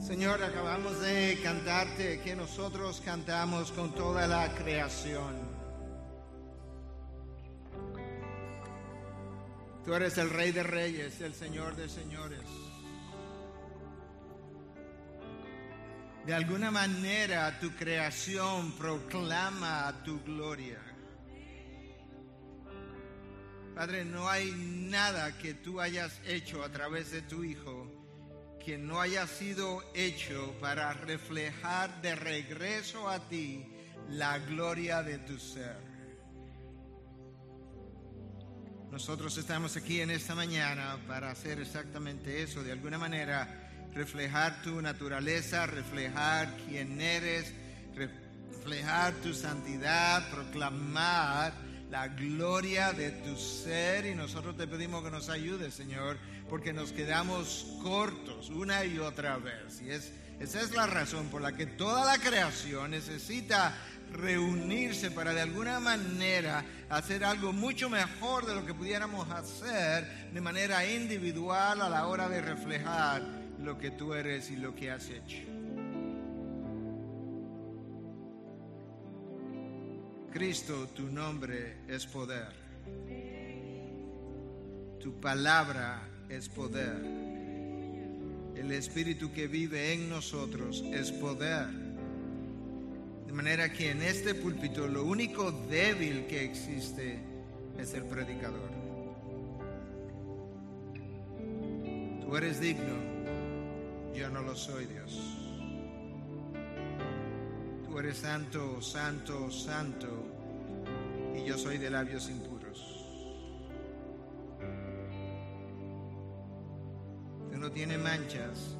Señor, acabamos de cantarte que nosotros cantamos con toda la creación. Tú eres el Rey de Reyes, el Señor de Señores. De alguna manera tu creación proclama tu gloria. Padre, no hay nada que tú hayas hecho a través de tu Hijo que no haya sido hecho para reflejar de regreso a ti la gloria de tu ser. Nosotros estamos aquí en esta mañana para hacer exactamente eso, de alguna manera reflejar tu naturaleza, reflejar quién eres, reflejar tu santidad, proclamar la gloria de tu ser y nosotros te pedimos que nos ayudes, Señor, porque nos quedamos cortos una y otra vez. Y es, esa es la razón por la que toda la creación necesita reunirse para de alguna manera hacer algo mucho mejor de lo que pudiéramos hacer de manera individual a la hora de reflejar lo que tú eres y lo que has hecho. Cristo, tu nombre es poder. Tu palabra es poder. El Espíritu que vive en nosotros es poder. De manera que en este púlpito lo único débil que existe es el predicador. Tú eres digno, yo no lo soy, Dios. Tú eres santo, santo, santo, y yo soy de labios impuros. Tú no tienes manchas,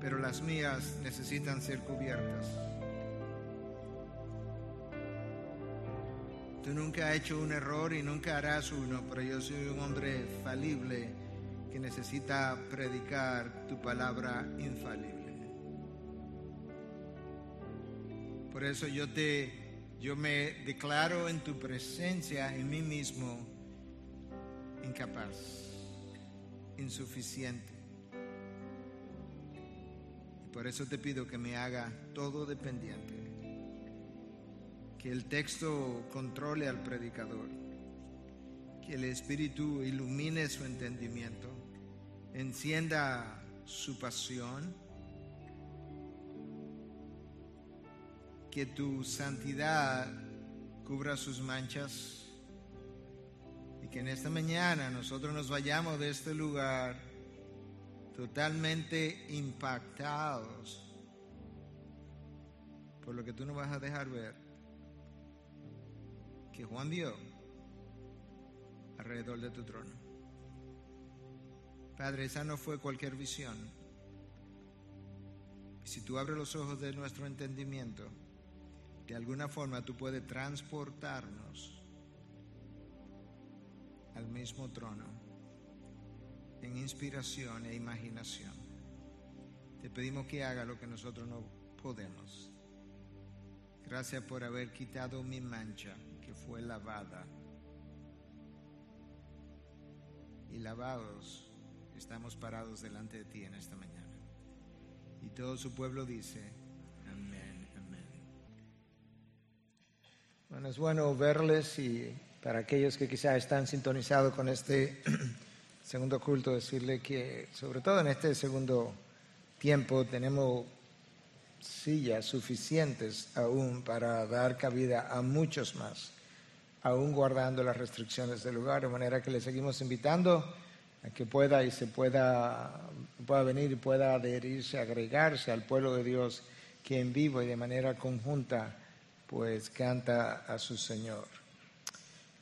pero las mías necesitan ser cubiertas. Tú nunca has hecho un error y nunca harás uno, pero yo soy un hombre falible que necesita predicar tu palabra infalible. Por eso yo te yo me declaro en tu presencia en mí mismo incapaz, insuficiente. Y por eso te pido que me haga todo dependiente. Que el texto controle al predicador. Que el Espíritu ilumine su entendimiento. Encienda su pasión. Que tu santidad cubra sus manchas. Y que en esta mañana nosotros nos vayamos de este lugar totalmente impactados por lo que tú nos vas a dejar ver. Que Juan vio alrededor de tu trono. Padre, esa no fue cualquier visión. Si tú abres los ojos de nuestro entendimiento, de alguna forma tú puedes transportarnos al mismo trono en inspiración e imaginación. Te pedimos que haga lo que nosotros no podemos. Gracias por haber quitado mi mancha que fue lavada. Y lavados estamos parados delante de ti en esta mañana. Y todo su pueblo dice, amén, amén. Bueno, es bueno verles y para aquellos que quizás están sintonizados con este segundo culto, decirle que sobre todo en este segundo tiempo tenemos sillas suficientes aún para dar cabida a muchos más, aún guardando las restricciones del lugar, de manera que le seguimos invitando que pueda y se pueda, pueda venir y pueda adherirse, agregarse al pueblo de Dios que en vivo y de manera conjunta pues canta a su Señor.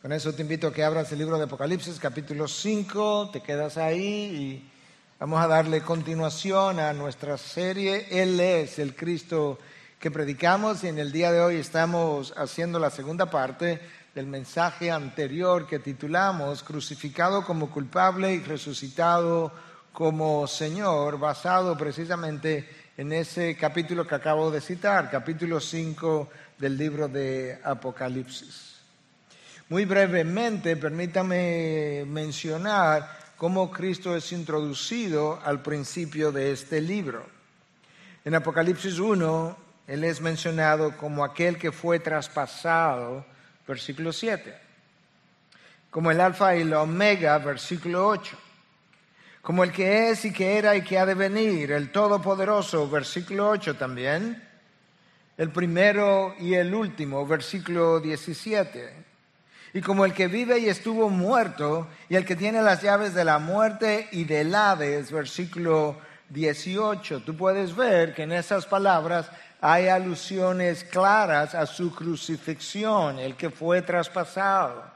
Con eso te invito a que abras el libro de Apocalipsis capítulo 5, te quedas ahí y vamos a darle continuación a nuestra serie. Él es el Cristo que predicamos y en el día de hoy estamos haciendo la segunda parte del mensaje anterior que titulamos Crucificado como culpable y resucitado como Señor, basado precisamente en ese capítulo que acabo de citar, capítulo 5 del libro de Apocalipsis. Muy brevemente, permítame mencionar cómo Cristo es introducido al principio de este libro. En Apocalipsis 1, Él es mencionado como aquel que fue traspasado, versículo 7, como el alfa y el omega, versículo 8 como el que es y que era y que ha de venir, el Todopoderoso, versículo 8 también, el primero y el último, versículo 17, y como el que vive y estuvo muerto, y el que tiene las llaves de la muerte y del Hades, versículo 18. Tú puedes ver que en esas palabras hay alusiones claras a su crucifixión, el que fue traspasado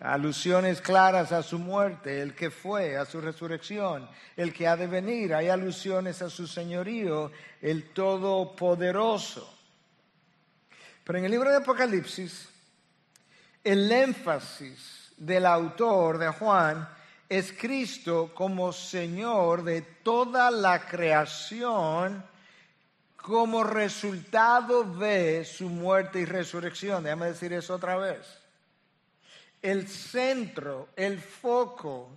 alusiones claras a su muerte, el que fue, a su resurrección, el que ha de venir, hay alusiones a su señorío, el todopoderoso. Pero en el libro de Apocalipsis, el énfasis del autor de Juan es Cristo como Señor de toda la creación como resultado de su muerte y resurrección. Déjame decir eso otra vez el centro, el foco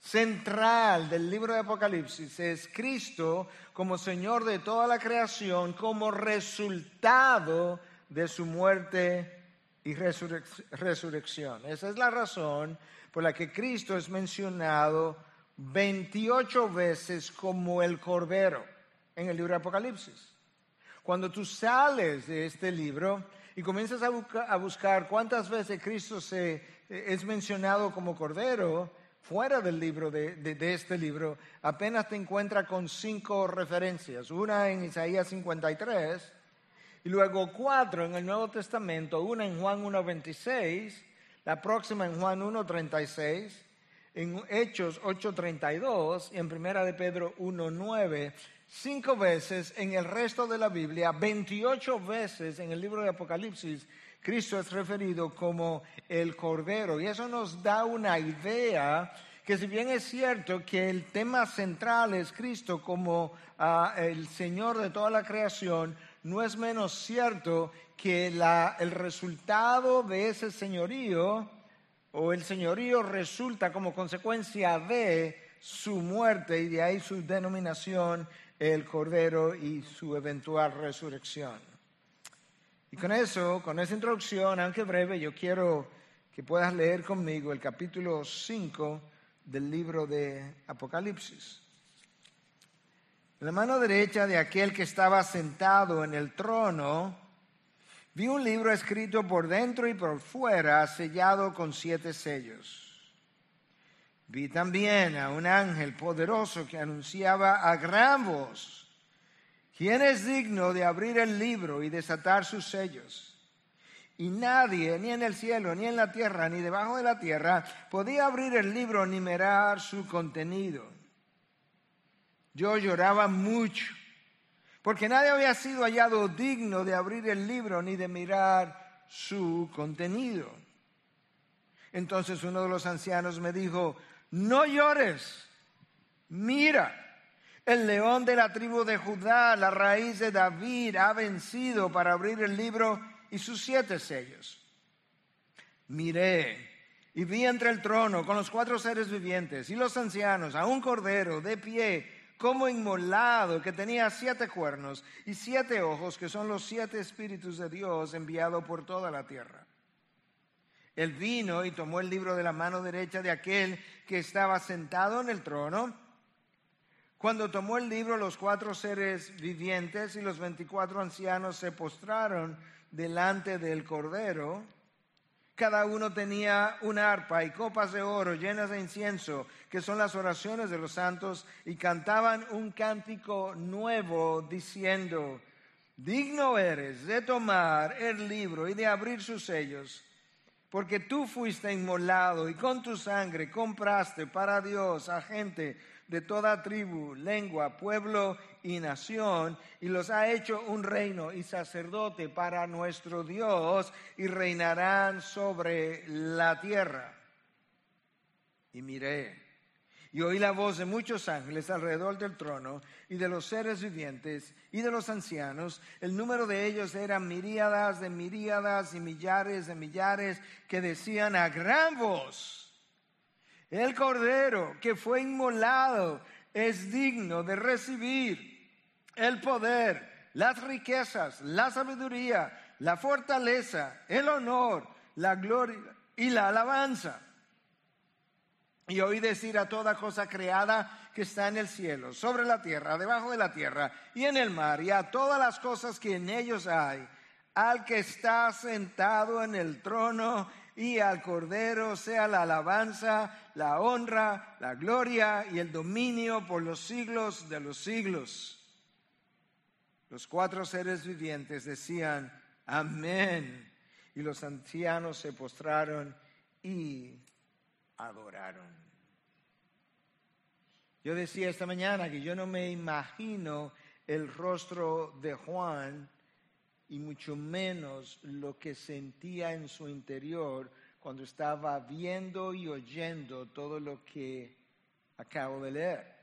central del libro de Apocalipsis es Cristo como Señor de toda la creación, como resultado de su muerte y resurrección. Esa es la razón por la que Cristo es mencionado 28 veces como el Cordero en el libro de Apocalipsis. Cuando tú sales de este libro, y comienzas a, buscar cuántas veces Cristo se, eh, es mencionado como Cordero fuera del libro, de, este libro, apenas te encuentras con cinco referencias. Una en Isaías 53, y luego cuatro en el Nuevo Testamento, una en Juan 1.26, la próxima en Juan 1.36, en Hechos 8.32 y en Primera de Pedro 1.9 cinco veces en el resto de la Biblia, 28 veces en el libro de Apocalipsis, Cristo es referido como el Cordero. Y eso nos da una idea que si bien es cierto que el tema central es Cristo como ah, el Señor de toda la creación, no es menos cierto que el resultado de ese señorío o el señorío resulta como consecuencia de su muerte y de ahí su denominación el Cordero y su eventual resurrección. Y con eso, con esa introducción, aunque breve, yo quiero que puedas leer conmigo el capítulo 5 del libro de Apocalipsis. En la mano derecha de aquel que estaba sentado en el trono, vi un libro escrito por dentro y por fuera, sellado con siete sellos. Vi también a un ángel poderoso que anunciaba a gran voz, ¿quién es digno de abrir el libro y desatar sus sellos? Y nadie, ni en el cielo, ni en la tierra, ni debajo de la tierra, podía abrir el libro ni mirar su contenido. Yo lloraba mucho, porque nadie había sido hallado digno de abrir el libro ni de mirar su contenido. Entonces uno de los ancianos me dijo, no llores, mira, el león de la tribu de Judá, la raíz de David, ha vencido para abrir el libro y sus siete sellos. Miré y vi entre el trono con los cuatro seres vivientes y los ancianos a un cordero de pie como inmolado que tenía siete cuernos y siete ojos que son los siete espíritus de Dios enviado por toda la tierra. Él vino y tomó el libro de la mano derecha de aquel que estaba sentado en el trono. Cuando tomó el libro, los cuatro seres vivientes y los veinticuatro ancianos se postraron delante del Cordero. Cada uno tenía una arpa y copas de oro llenas de incienso, que son las oraciones de los santos, y cantaban un cántico nuevo diciendo, digno eres de tomar el libro y de abrir sus sellos porque tú fuiste inmolado y con tu sangre compraste para Dios a gente de toda tribu, lengua, pueblo y nación, y los ha hecho un reino y sacerdote para nuestro Dios, y reinarán sobre la tierra. Y miré, Y oí la voz de muchos ángeles alrededor del trono y de los seres vivientes y de los ancianos. El número de ellos era miríadas de miríadas y millares de millares que decían a gran voz, el cordero que fue inmolado es digno de recibir el poder, las riquezas, la sabiduría, la fortaleza, el honor, la gloria y la alabanza y oí decir a toda cosa creada que está en el cielo, sobre la tierra, debajo de la tierra y en el mar, y a todas las cosas que en ellos hay, al que está sentado en el trono y al Cordero sea la alabanza, la honra, la gloria y el dominio por los siglos de los siglos. Los cuatro seres vivientes decían, amén. Y los ancianos se postraron y adoraron. Yo decía esta mañana que yo no me imagino el rostro de Juan y mucho menos lo que sentía en su interior cuando estaba viendo y oyendo todo lo que acabo de leer.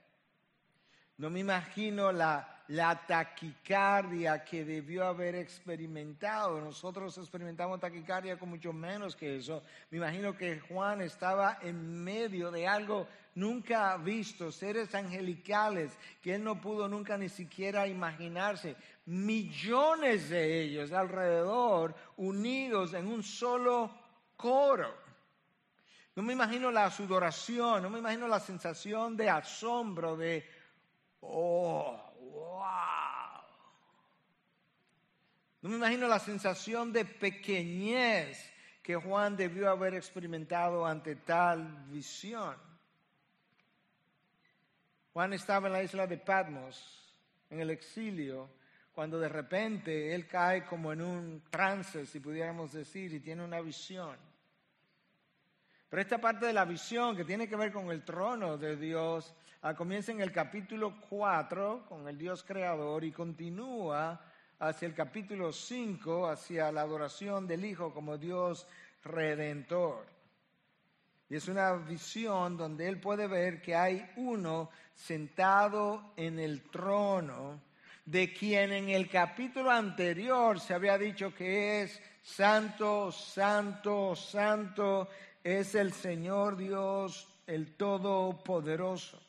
No me imagino la, la, taquicardia que debió haber experimentado. Nosotros experimentamos taquicardia con mucho menos que eso. Me imagino que Juan estaba en medio de algo nunca visto, seres angelicales que él no pudo nunca ni siquiera imaginarse. Millones de ellos alrededor, unidos en un solo coro. No me imagino la sudoración, no me imagino la sensación de asombro, de Oh, wow. No me imagino la sensación de pequeñez que Juan debió haber experimentado ante tal visión. Juan estaba en la isla de Patmos, en el exilio, cuando de repente él cae como en un trance, si pudiéramos decir, y tiene una visión. Pero esta parte de la visión que tiene que ver con el trono de Dios ah, comienza en el capítulo 4 con el Dios creador y continúa hacia el capítulo 5, hacia la adoración del Hijo como Dios redentor. Y es una visión donde él puede ver que hay uno sentado en el trono, de quien en el capítulo anterior se había dicho que es santo, santo, santo es el Señor Dios, el Todopoderoso.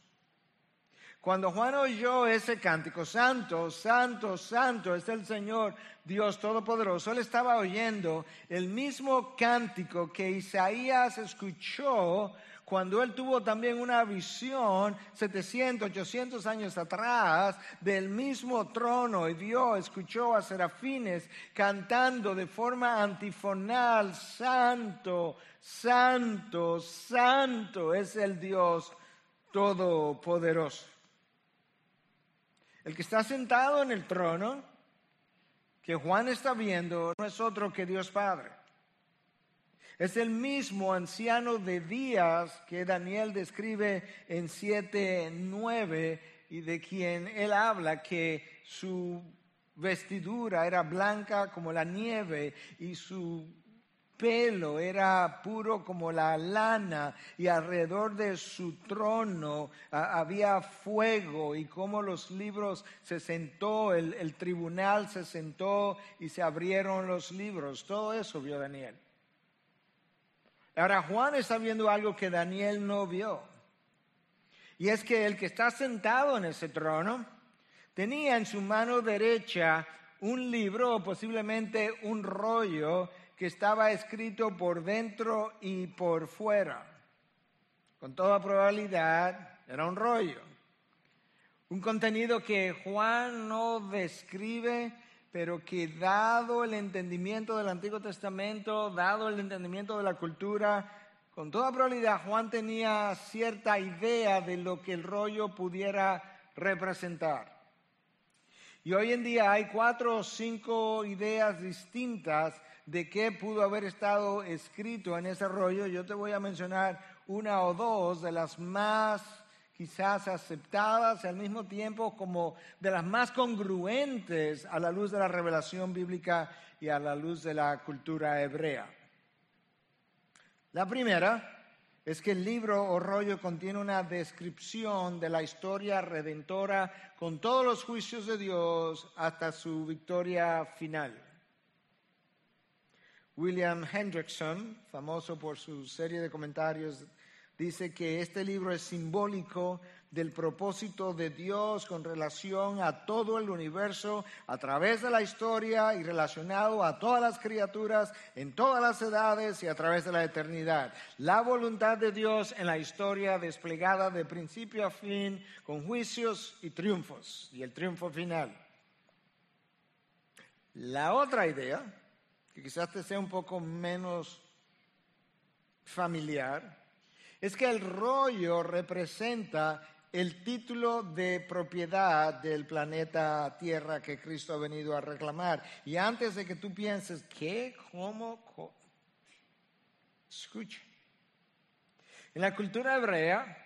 Cuando Juan oyó ese cántico, Santo, Santo, Santo es el Señor Dios Todopoderoso, él estaba oyendo el mismo cántico que Isaías escuchó cuando él tuvo también una visión 700, 800 años atrás del mismo trono y vio, escuchó a serafines cantando de forma antifonal, santo, santo, santo es el Dios todopoderoso. El que está sentado en el trono, que Juan está viendo, no es otro que Dios Padre. Es el mismo anciano de días que Daniel describe en 7.9 y de quien él habla que su vestidura era blanca como la nieve y su pelo era puro como la lana y alrededor de su trono había fuego y como los libros se sentó, el, el tribunal se sentó y se abrieron los libros. Todo eso vio Daniel. Ahora Juan está viendo algo que Daniel no vio. Y es que el que está sentado en ese trono tenía en su mano derecha un libro o posiblemente un rollo que estaba escrito por dentro y por fuera. Con toda probabilidad era un rollo. Un contenido que Juan no describe pero que dado el entendimiento del Antiguo Testamento, dado el entendimiento de la cultura, con toda probabilidad Juan tenía cierta idea de lo que el rollo pudiera representar. Y hoy en día hay cuatro o cinco ideas distintas de qué pudo haber estado escrito en ese rollo. Yo te voy a mencionar una o dos de las más quizás aceptadas y al mismo tiempo como de las más congruentes a la luz de la revelación bíblica y a la luz de la cultura hebrea. La primera es que el libro o rollo contiene una descripción de la historia redentora con todos los juicios de Dios hasta su victoria final. William Hendrickson, famoso por su serie de comentarios dice que este libro es simbólico del propósito de Dios con relación a todo el universo a través de la historia y relacionado a todas las criaturas en todas las edades y a través de la eternidad. La voluntad de Dios en la historia desplegada de principio a fin con juicios y triunfos y el triunfo final. La otra idea, que quizás te sea un poco menos familiar, es que el rollo representa el título de propiedad del planeta Tierra que Cristo ha venido a reclamar. Y antes de que tú pienses, ¿qué? ¿Cómo? Escucha. En la cultura hebrea,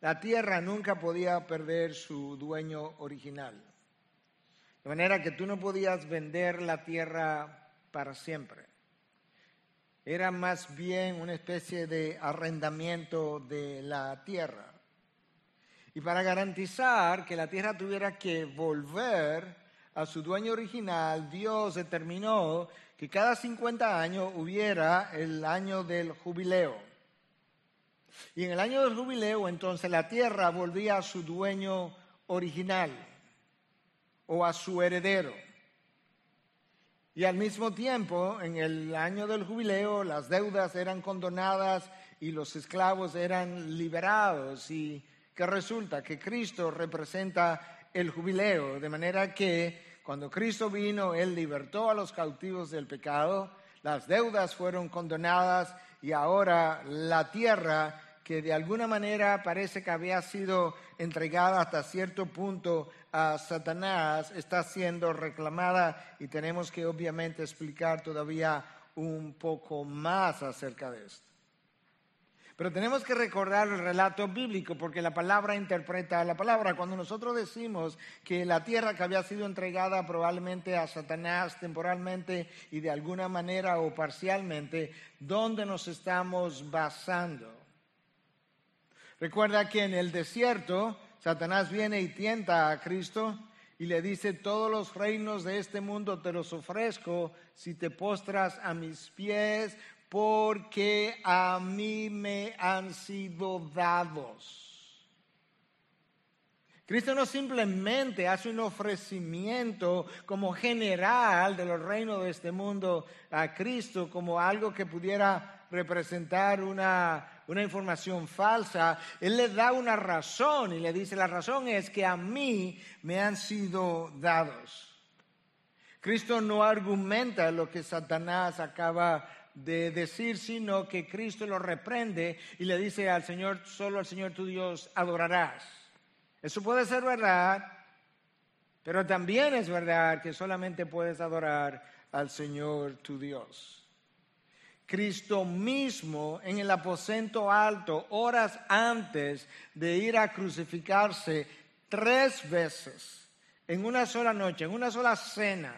la tierra nunca podía perder su dueño original. De manera que tú no podías vender la tierra para siempre era más bien una especie de arrendamiento de la tierra. Y para garantizar que la tierra tuviera que volver a su dueño original, Dios determinó que cada 50 años hubiera el año del jubileo. Y en el año del jubileo entonces la tierra volvía a su dueño original o a su heredero. Y al mismo tiempo, en el año del jubileo, las deudas eran condonadas y los esclavos eran liberados. Y que resulta que Cristo representa el jubileo, de manera que cuando Cristo vino, Él libertó a los cautivos del pecado, las deudas fueron condonadas y ahora la tierra que de alguna manera parece que había sido entregada hasta cierto punto a Satanás, está siendo reclamada y tenemos que obviamente explicar todavía un poco más acerca de esto. Pero tenemos que recordar el relato bíblico porque la palabra interpreta la palabra. Cuando nosotros decimos que la tierra que había sido entregada probablemente a Satanás temporalmente y de alguna manera o parcialmente, ¿dónde nos estamos basando? Recuerda que en el desierto Satanás viene y tienta a Cristo y le dice, todos los reinos de este mundo te los ofrezco si te postras a mis pies, porque a mí me han sido dados. Cristo no simplemente hace un ofrecimiento como general de los reinos de este mundo a Cristo como algo que pudiera representar una una información falsa, Él le da una razón y le dice, la razón es que a mí me han sido dados. Cristo no argumenta lo que Satanás acaba de decir, sino que Cristo lo reprende y le dice al Señor, solo al Señor tu Dios adorarás. Eso puede ser verdad, pero también es verdad que solamente puedes adorar al Señor tu Dios. Cristo mismo en el aposento alto, horas antes de ir a crucificarse, tres veces, en una sola noche, en una sola cena,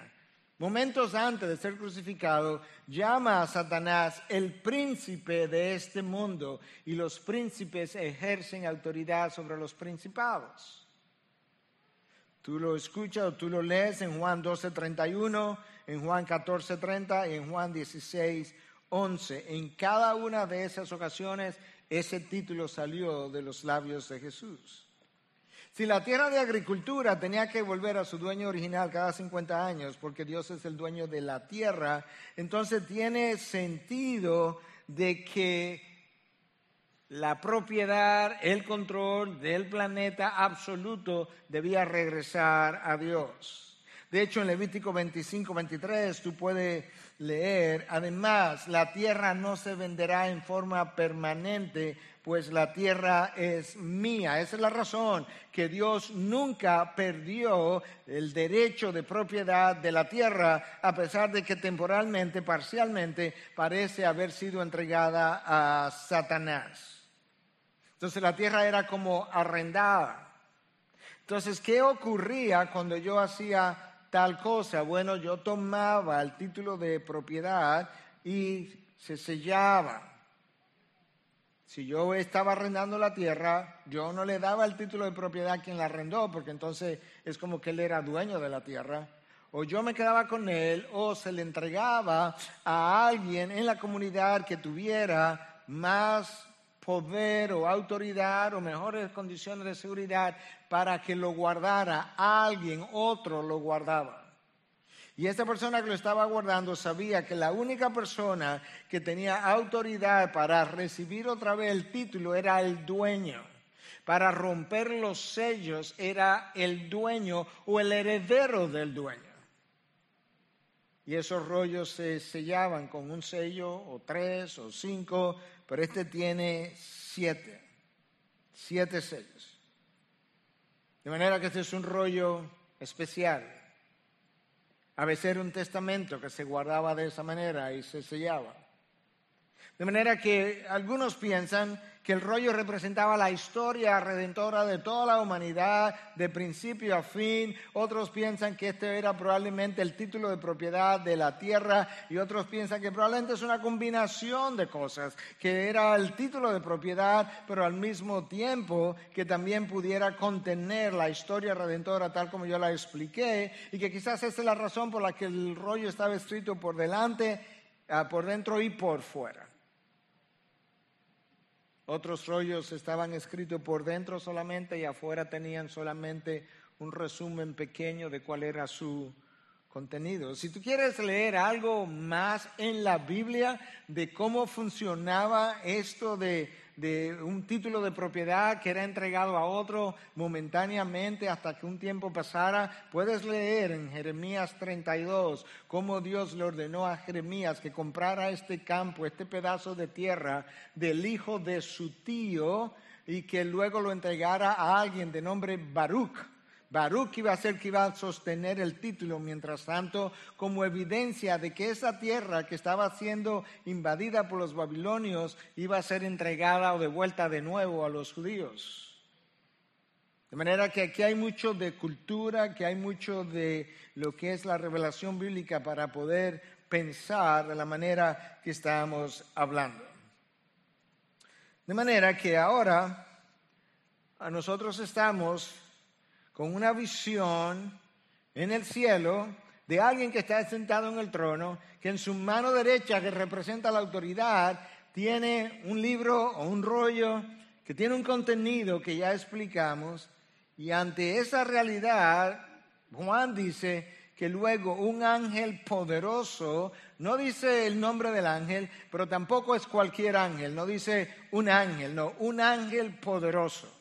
momentos antes de ser crucificado, llama a Satanás el príncipe de este mundo y los príncipes ejercen autoridad sobre los principados. Tú lo escuchas o tú lo lees en Juan 12:31, en Juan 14:30 y en Juan 16. 11. En cada una de esas ocasiones ese título salió de los labios de Jesús. Si la tierra de agricultura tenía que volver a su dueño original cada 50 años, porque Dios es el dueño de la tierra, entonces tiene sentido de que la propiedad, el control del planeta absoluto debía regresar a Dios. De hecho, en Levítico 25, 23, tú puedes leer, además, la tierra no se venderá en forma permanente, pues la tierra es mía. Esa es la razón que Dios nunca perdió el derecho de propiedad de la tierra, a pesar de que temporalmente, parcialmente, parece haber sido entregada a Satanás. Entonces la tierra era como arrendada. Entonces, ¿qué ocurría cuando yo hacía tal cosa. Bueno, yo tomaba el título de propiedad y se sellaba. Si yo estaba arrendando la tierra, yo no le daba el título de propiedad a quien la arrendó, porque entonces es como que él era dueño de la tierra. O yo me quedaba con él, o se le entregaba a alguien en la comunidad que tuviera más poder o autoridad o mejores condiciones de seguridad para que lo guardara. Alguien, otro lo guardaba. Y esta persona que lo estaba guardando sabía que la única persona que tenía autoridad para recibir otra vez el título era el dueño. Para romper los sellos era el dueño o el heredero del dueño. Y esos rollos se sellaban con un sello o tres o cinco, pero este tiene siete, siete sellos. De manera que este es un rollo especial. A veces era un testamento que se guardaba de esa manera y se sellaba. De manera que algunos piensan que el rollo representaba la historia redentora de toda la humanidad, de principio a fin. Otros piensan que este era probablemente el título de propiedad de la tierra y otros piensan que probablemente es una combinación de cosas, que era el título de propiedad, pero al mismo tiempo que también pudiera contener la historia redentora tal como yo la expliqué y que quizás esa es la razón por la que el rollo estaba escrito por delante, ah, por dentro y por fuera. Otros rollos estaban escritos por dentro solamente y afuera tenían solamente un resumen pequeño de cuál era su contenido. Si tú quieres leer algo más en la Biblia de cómo funcionaba esto de, un título de propiedad que era entregado a otro momentáneamente hasta que un tiempo pasara, puedes leer en Jeremías 32 cómo Dios le ordenó a Jeremías que comprara este campo, este pedazo de tierra del hijo de su tío y que luego lo entregara a alguien de nombre Baruch Baruch iba a ser que iba a sostener el título, mientras tanto, como evidencia de que esa tierra que estaba siendo invadida por los babilonios iba a ser entregada o devuelta de nuevo a los judíos. De manera que aquí hay mucho de cultura, que hay mucho de lo que es la revelación bíblica para poder pensar de la manera que estamos hablando. De manera que ahora a nosotros estamos con una visión en el cielo de alguien que está sentado en el trono, que en su mano derecha, que representa la autoridad, tiene un libro o un rollo que tiene un contenido que ya explicamos, y ante esa realidad, Juan dice que luego un ángel poderoso, no dice el nombre del ángel, pero tampoco es cualquier ángel, no dice un ángel, no, un ángel poderoso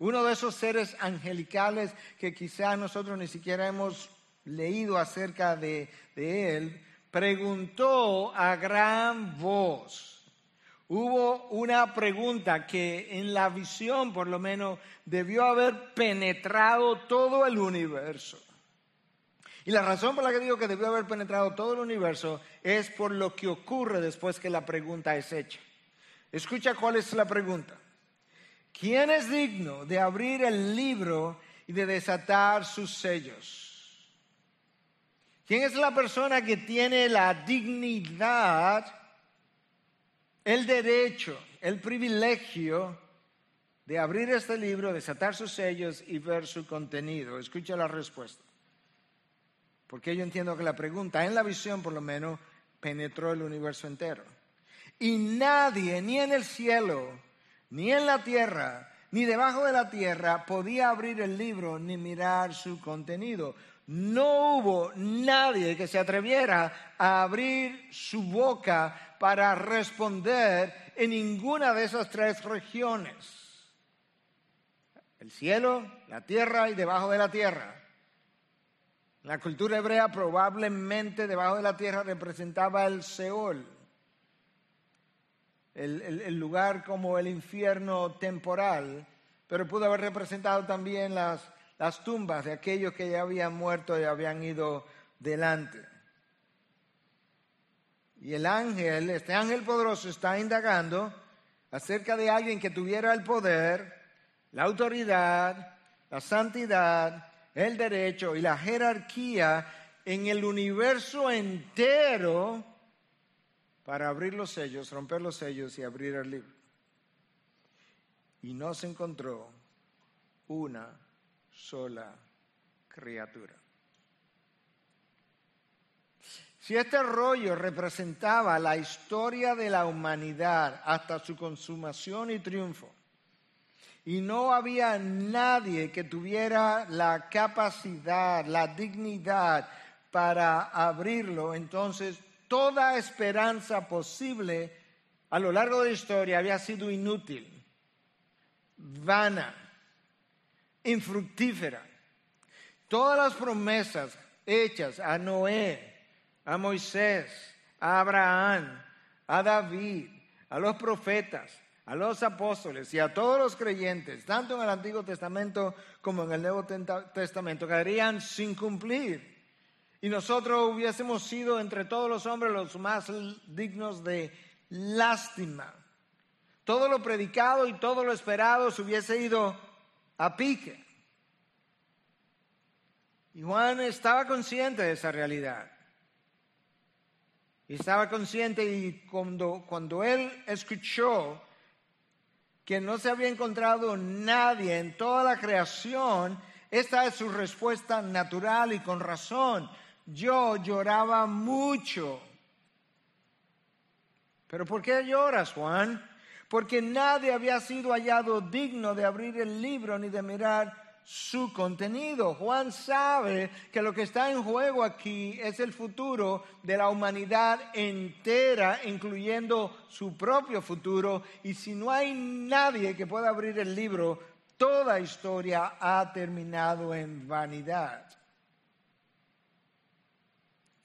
uno de esos seres angelicales que quizá nosotros ni siquiera hemos leído acerca de, él, preguntó a gran voz. Hubo una pregunta que en la visión por lo menos debió haber penetrado todo el universo. Y la razón por la que digo que debió haber penetrado todo el universo es por lo que ocurre después que la pregunta es hecha. Escucha cuál es la pregunta. ¿Quién es digno de abrir el libro y de desatar sus sellos? ¿Quién es la persona que tiene la dignidad, el derecho, el privilegio de abrir este libro, desatar sus sellos y ver su contenido? Escucha la respuesta. Porque yo entiendo que la pregunta, en la visión por lo menos, penetró el universo entero. Y nadie, ni en el cielo, ni en la tierra, ni debajo de la tierra podía abrir el libro ni mirar su contenido. No hubo nadie que se atreviera a abrir su boca para responder en ninguna de esas tres regiones. El cielo, la tierra y debajo de la tierra. La cultura hebrea probablemente debajo de la tierra representaba el Seol el, lugar como el infierno temporal, pero pudo haber representado también las, las tumbas de aquellos que ya habían muerto y habían ido delante. Y el ángel, este ángel poderoso está indagando acerca de alguien que tuviera el poder, la autoridad, la santidad, el derecho y la jerarquía en el universo entero para abrir los sellos, romper los sellos y abrir el libro. y no se encontró una sola criatura. Si este rollo representaba la historia de la humanidad hasta su consumación y triunfo, y no había nadie que tuviera la capacidad, la dignidad para abrirlo, entonces toda esperanza posible a lo largo de la historia había sido inútil, vana, infructífera. Todas las promesas hechas a Noé, a Moisés, a Abraham, a David, a los profetas, a los apóstoles y a todos los creyentes, tanto en el Antiguo Testamento como en el Nuevo Testamento, quedarían sin cumplir. Y nosotros hubiésemos sido entre todos los hombres los más dignos de lástima. Todo lo predicado y todo lo esperado se hubiese ido a pique. Y Juan estaba consciente de esa realidad. Y estaba consciente y cuando, cuando él escuchó que no se había encontrado nadie en toda la creación, esta es su respuesta natural y con razón. Yo lloraba mucho. ¿Pero por qué lloras, Juan? Porque nadie había sido hallado digno de abrir el libro ni de mirar su contenido. Juan sabe que lo que está en juego aquí es el futuro de la humanidad entera, incluyendo su propio futuro. Y si no hay nadie que pueda abrir el libro, toda historia ha terminado en vanidad.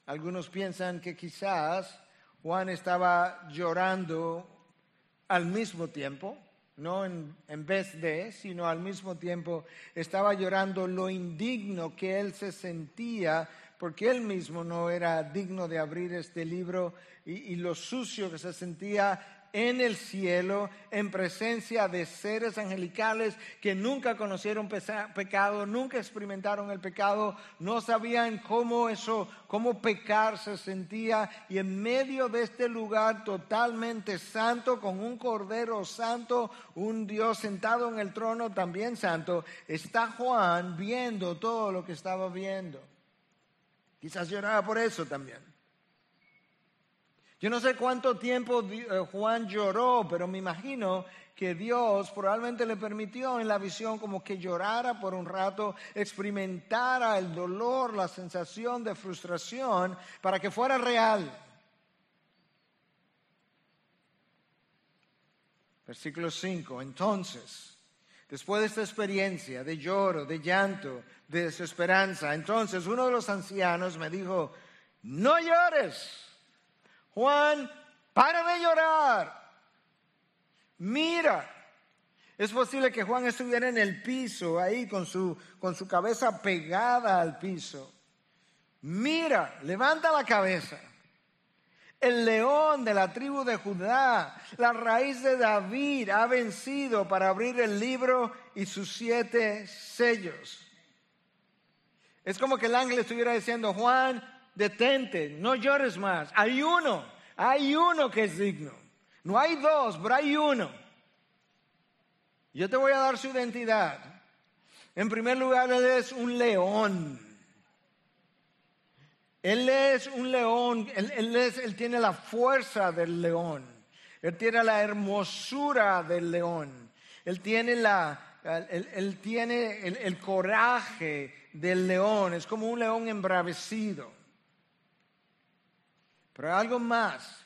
Algunos piensan que quizás Juan estaba llorando al mismo tiempo, no en, vez de, sino al mismo tiempo. Estaba llorando lo indigno que él se sentía porque él mismo no era digno de abrir este libro y, lo sucio que se sentía en el cielo en presencia de seres angelicales que nunca conocieron pecado, nunca experimentaron el pecado, no sabían cómo eso, cómo pecar se sentía y en medio de este lugar totalmente santo, con un cordero santo, un Dios sentado en el trono también santo, está Juan viendo todo lo que estaba viendo. Quizás lloraba por eso también. Yo no sé cuánto tiempo eh, Juan lloró, pero me imagino que Dios probablemente le permitió en la visión como que llorara por un rato, experimentara el dolor, la sensación de frustración, para que fuera real. Versículo 5. Entonces, después de esta experiencia de lloro, de llanto, de desesperanza, entonces uno de los ancianos me dijo, no llores. Juan, para de llorar. Mira. Es posible que Juan estuviera en el piso, ahí con su, con su cabeza pegada al piso. Mira, levanta la cabeza. El león de la tribu de Judá, la raíz de David, ha vencido para abrir el libro y sus siete sellos. Es como que el ángel estuviera diciendo, Juan, detente, no llores más. Hay uno, hay uno que es digno. No hay dos, pero hay uno. Yo te voy a dar su identidad. En primer lugar, Él es un león. Él es un león, él, tiene la fuerza del león. Él tiene la hermosura del león. Él tiene la, él, tiene el, coraje del león. Es como un león embravecido. Pero algo más.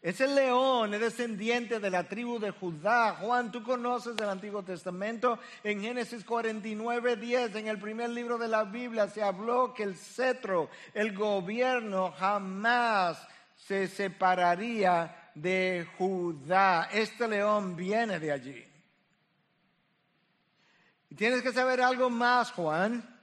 Ese león es descendiente de la tribu de Judá. Juan, tú conoces el Antiguo Testamento. En Génesis 49, 10, en el primer libro de la Biblia, se habló que el cetro, el gobierno, jamás se separaría de Judá. Este león viene de allí. Y tienes que saber algo más, Juan.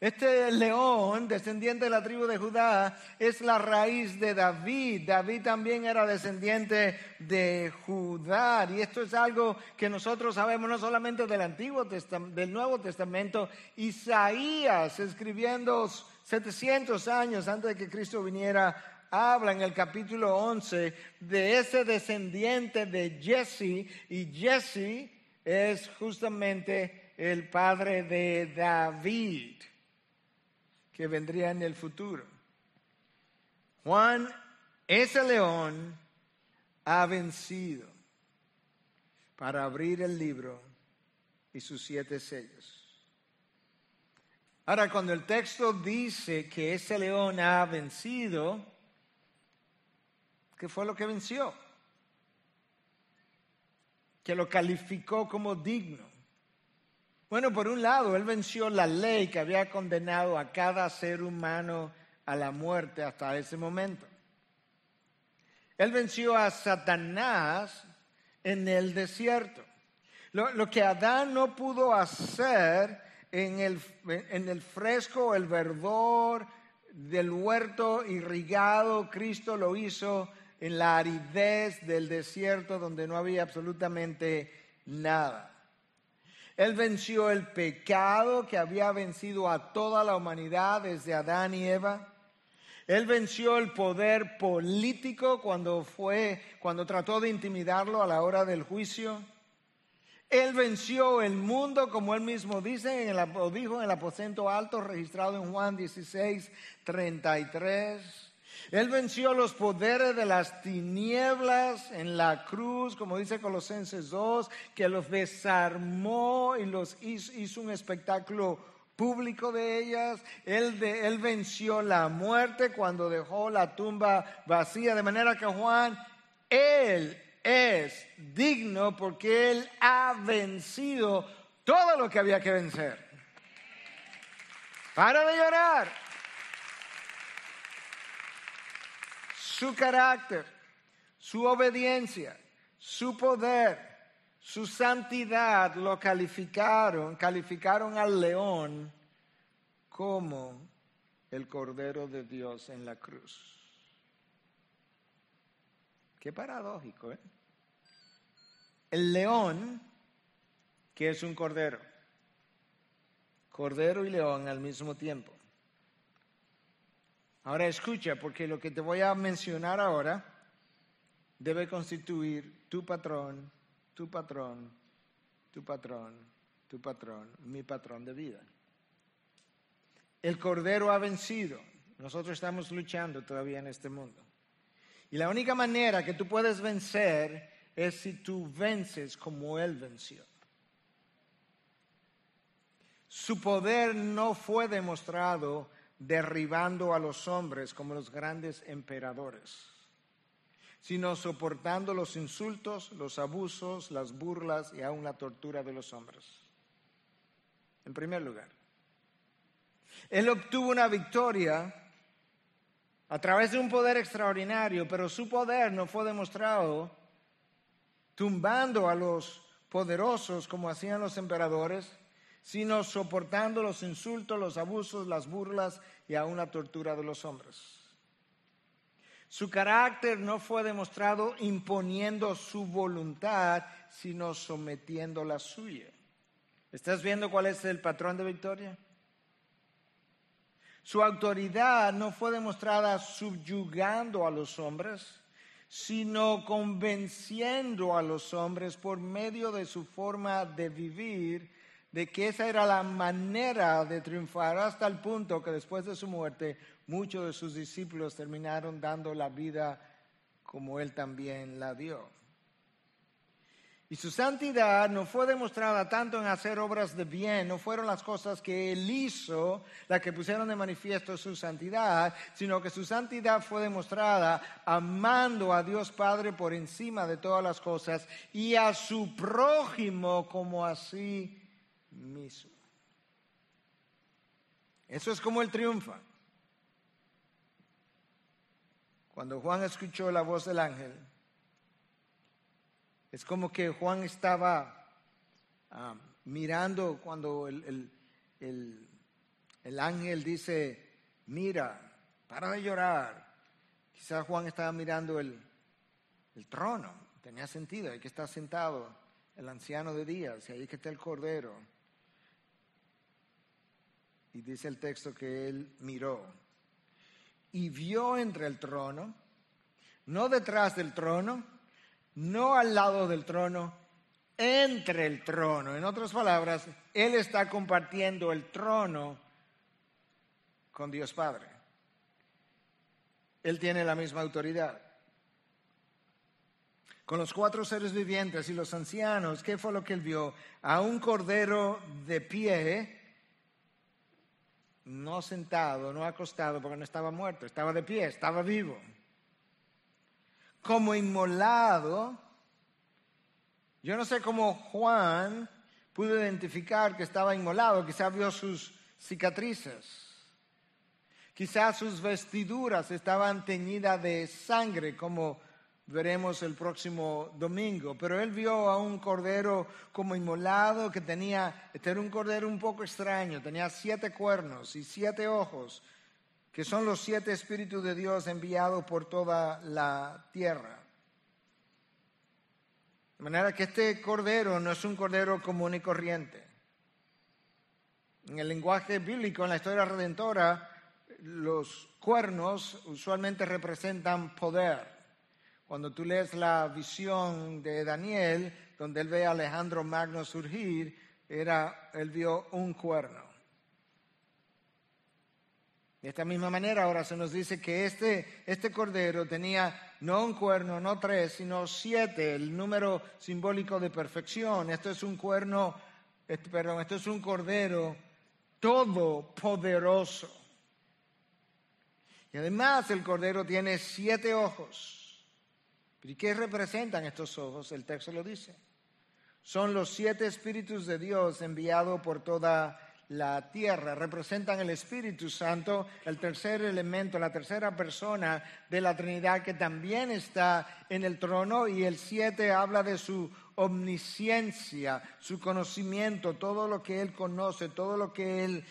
Este león, descendiente de la tribu de Judá, es la raíz de David. David también era descendiente de Judá. Y esto es algo que nosotros sabemos no solamente del Antiguo Testamento, del Nuevo Testamento. Isaías, escribiendo 700 años antes de que Cristo viniera habla en el capítulo 11 de ese descendiente de Jesse y Jesse es justamente el padre de David que vendría en el futuro. Juan, ese león ha vencido para abrir el libro y sus siete sellos. Ahora, cuando el texto dice que ese león ha vencido, ¿qué fue lo que venció? Que lo calificó como digno. Bueno, por un lado, él venció la ley que había condenado a cada ser humano a la muerte hasta ese momento. Él venció a Satanás en el desierto. Lo, que Adán no pudo hacer, en el, en el fresco, el verdor del huerto irrigado, Cristo lo hizo en la aridez del desierto donde no había absolutamente nada. Él venció el pecado que había vencido a toda la humanidad desde Adán y Eva. Él venció el poder político cuando fue, cuando trató de intimidarlo a la hora del juicio. Él venció el mundo, como él mismo dice, en el, dijo en el aposento alto registrado en Juan 16, 33. Él venció los poderes de las tinieblas en la cruz, como dice Colosenses 2, que los desarmó y los hizo, un espectáculo público de ellas. Él, él venció la muerte cuando dejó la tumba vacía, de manera que Juan, él es digno porque Él ha vencido todo lo que había que vencer. Para de llorar. Su carácter, su obediencia, su poder, su santidad lo calificaron, calificaron al león como el Cordero de Dios en la cruz. Qué paradójico, ¿eh? El león, que es un cordero. Cordero y león al mismo tiempo. Ahora escucha, porque lo que te voy a mencionar ahora debe constituir tu patrón, tu patrón, tu patrón, tu patrón, mi patrón de vida. El cordero ha vencido. Nosotros estamos luchando todavía en este mundo. Y la única manera que tú puedes vencer es si tú vences como Él venció. Su poder no fue demostrado derribando a los hombres como los grandes emperadores, sino soportando los insultos, los abusos, las burlas y aún la tortura de los hombres. En primer lugar, Él obtuvo una victoria a través de un poder extraordinario, pero su poder no fue demostrado tumbando a los poderosos como hacían los emperadores, sino soportando los insultos, los abusos, las burlas y aún la tortura de los hombres. Su carácter no fue demostrado imponiendo su voluntad, sino sometiendo la suya. ¿Estás viendo cuál es el patrón de victoria? Su autoridad no fue demostrada subyugando a los hombres, sino convenciendo a los hombres por medio de su forma de vivir de que esa era la manera de triunfar hasta el punto que después de su muerte muchos de sus discípulos terminaron dando la vida como él también la dio. Y su santidad no fue demostrada tanto en hacer obras de bien, no fueron las cosas que él hizo las que pusieron de manifiesto su santidad, sino que su santidad fue demostrada amando a Dios Padre por encima de todas las cosas y a su prójimo como a sí mismo. Eso es como él triunfa. Cuando Juan escuchó la voz del ángel, es como que Juan estaba ah, mirando cuando el, ángel dice, mira, para de llorar. Quizás Juan estaba mirando el, trono, tenía sentido, ahí que está sentado el anciano de días, y ahí que está el cordero. Y dice el texto que él miró. y vio entre el trono, no detrás del trono, no al lado del trono, entre el trono. En otras palabras, Él está compartiendo el trono con Dios Padre. Él tiene la misma autoridad. Con los cuatro seres vivientes y los ancianos, ¿qué fue lo que él vio? A un cordero de pie, no sentado, no acostado, porque no estaba muerto, estaba de pie, estaba vivo. Como inmolado, yo no sé cómo Juan pudo identificar que estaba inmolado, quizás vio sus cicatrices. Quizás sus vestiduras estaban teñidas de sangre, como veremos el próximo domingo. Pero él vio a un cordero como inmolado que tenía, este era un cordero un poco extraño, tenía siete cuernos y siete ojos, que son los siete espíritus de Dios enviados por toda la tierra. De manera que este cordero no es un cordero común y corriente. En el lenguaje bíblico, en la historia redentora, los cuernos usualmente representan poder. Cuando tú lees la visión de Daniel, donde él ve a Alejandro Magno surgir, era, él vio un cuerno. De esta misma manera ahora se nos dice que este, este cordero tenía no un cuerno, no tres, sino siete, el número simbólico de perfección. Esto es un cuerno, perdón, esto es un cordero todopoderoso. Y además el cordero tiene siete ojos. ¿Y qué representan estos ojos? El texto lo dice. Son los siete espíritus de Dios enviados por toda la tierra. Representan el Espíritu Santo, el tercer elemento, la tercera persona de la Trinidad que también está en el trono. Y el siete habla de su omnisciencia, su conocimiento, todo lo que Él conoce, todo lo que Él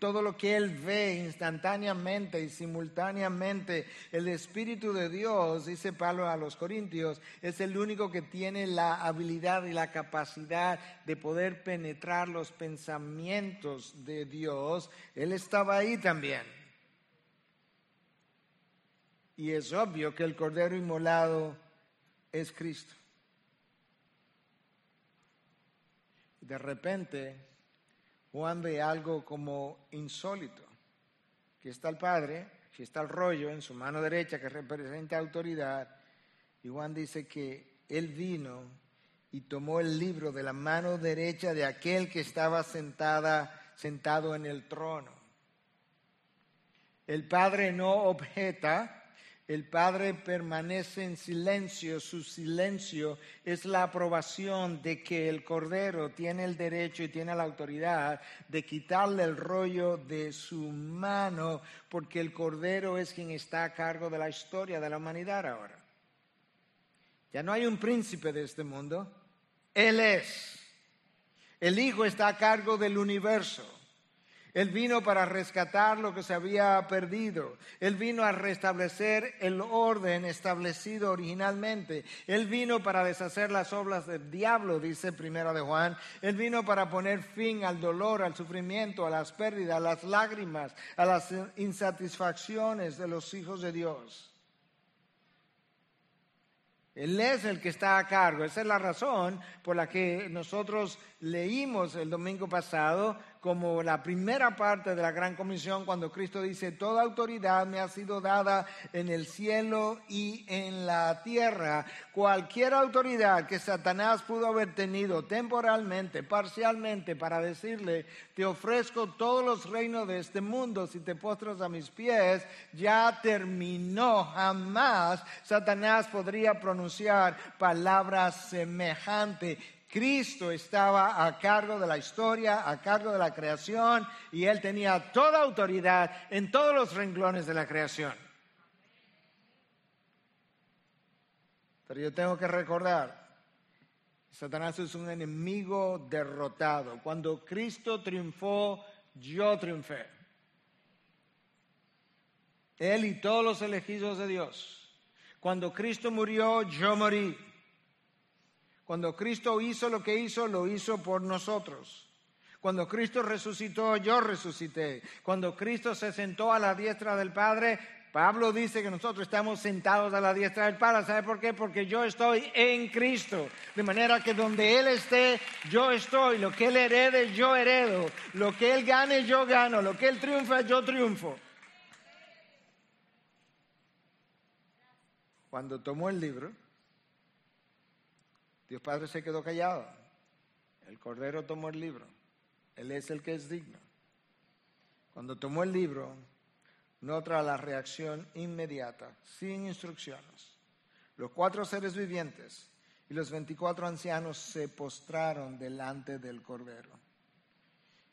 todo lo que Él ve instantáneamente y simultáneamente, el Espíritu de Dios, dice Pablo a los Corintios, es el único que tiene la habilidad y la capacidad de poder penetrar los pensamientos de Dios. Él estaba ahí también. Y es obvio que el Cordero Inmolado es Cristo. De repente, Juan ve algo como insólito, que está el Padre, que está el rollo en su mano derecha que representa autoridad, y Juan dice que él vino y tomó el libro de la mano derecha de aquel que estaba sentada, sentado en el trono. El Padre no objeta, el Padre permanece en silencio, su silencio es la aprobación de que el Cordero tiene el derecho y tiene la autoridad de quitarle el rollo de su mano, porque el Cordero es quien está a cargo de la historia de la humanidad ahora. Ya no hay un príncipe de este mundo, Él es. El Hijo está a cargo del universo. Él vino para rescatar lo que se había perdido. Él vino a restablecer el orden establecido originalmente. Él vino para deshacer las obras del diablo, dice primero de Juan. Él vino para poner fin al dolor, al sufrimiento, a las pérdidas, a las lágrimas, a las insatisfacciones de los hijos de Dios. Él es el que está a cargo. Esa es la razón por la que nosotros leímos el domingo pasado como la primera parte de la Gran Comisión cuando Cristo dice, toda autoridad me ha sido dada en el cielo y en la tierra. Cualquier autoridad que Satanás pudo haber tenido temporalmente, parcialmente, para decirle, te ofrezco todos los reinos de este mundo si te postras a mis pies, ya terminó. Jamás Satanás podría pronunciar palabras semejantes Cristo estaba a cargo de la historia, a cargo de la creación, y Él tenía toda autoridad en todos los renglones de la creación. Pero yo tengo que recordar, Satanás es un enemigo derrotado. Cuando Cristo triunfó, yo triunfé. Él y todos los elegidos de Dios. Cuando Cristo murió, yo morí. Cuando Cristo hizo lo que hizo, lo hizo por nosotros. Cuando Cristo resucitó, yo resucité. Cuando Cristo se sentó a la diestra del Padre, Pablo dice que nosotros estamos sentados a la diestra del Padre. ¿Sabe por qué? Porque yo estoy en Cristo. De manera que donde Él esté, yo estoy. Lo que Él herede, yo heredo. Lo que Él gane, yo gano. Lo que Él triunfa, yo triunfo. Cuando tomó el libro, Dios Padre se quedó callado. El Cordero tomó el libro. Él es el que es digno. Cuando tomó el libro, nota la reacción inmediata, sin instrucciones. Los cuatro seres vivientes y los veinticuatro ancianos se postraron delante del Cordero.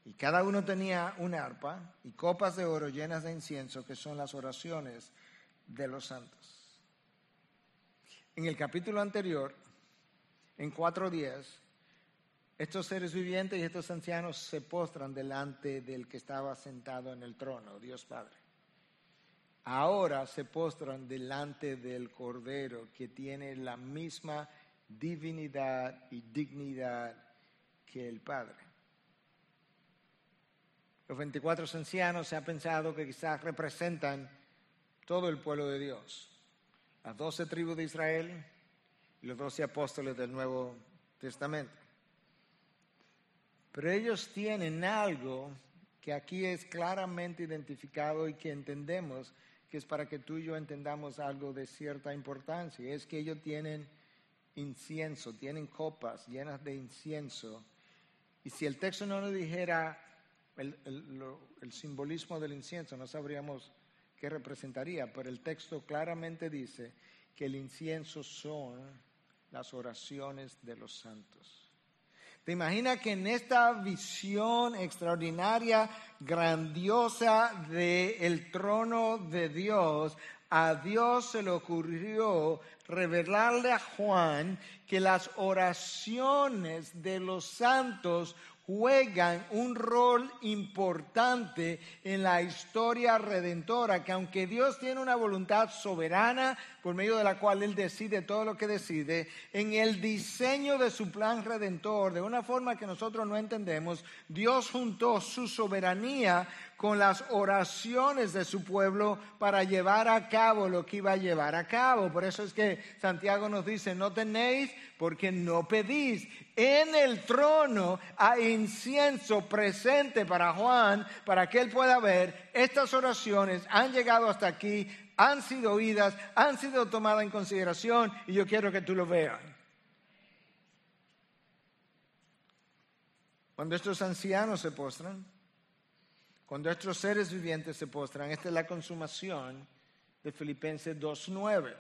Y cada uno tenía una arpa y copas de oro llenas de incienso, que son las oraciones de los santos. En el capítulo anterior, en cuatro días, estos seres vivientes y estos ancianos se postran delante del que estaba sentado en el trono, Dios Padre ahora se postran delante del Cordero que tiene la misma divinidad y dignidad que el Padre. Los 24 ancianos se ha pensado que quizás representan todo el pueblo de Dios, las doce tribus de Israel los doce apóstoles del Nuevo Testamento. Pero ellos tienen algo que aquí es claramente identificado y que entendemos que es para que tú y yo entendamos algo de cierta importancia, es que ellos tienen incienso, tienen copas llenas de incienso. Y si el texto no nos dijera el, el simbolismo del incienso, no sabríamos qué representaría, pero el texto claramente dice que el incienso son las oraciones de los santos. ¿Te imaginas que en esta visión extraordinaria, grandiosa del trono de Dios, a Dios se le ocurrió revelarle a Juan que las oraciones de los santos juegan un rol importante en la historia redentora, que aunque Dios tiene una voluntad soberana por medio de la cual Él decide todo lo que decide, en el diseño de su plan redentor, de una forma que nosotros no entendemos, Dios juntó su soberanía con las oraciones de su pueblo para llevar a cabo lo que iba a llevar a cabo. Por eso es que Santiago nos dice, no tenéis porque no pedís. En el trono hay incienso presente para Juan, para que él pueda ver, estas oraciones han llegado hasta aquí, han sido oídas, han sido tomadas en consideración y yo quiero que tú lo veas. Cuando estos ancianos se postran, cuando estos seres vivientes se postran, esta es la consumación de Filipenses 2.9.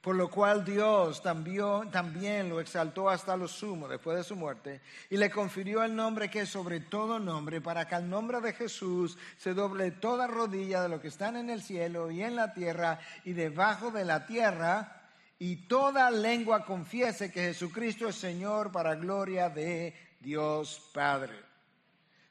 Por lo cual Dios también, lo exaltó hasta lo sumo después de su muerte y le confirió el nombre que es sobre todo nombre para que al nombre de Jesús se doble toda rodilla de lo que están en el cielo y en la tierra y debajo de la tierra y toda lengua confiese que Jesucristo es Señor para gloria de Dios Padre.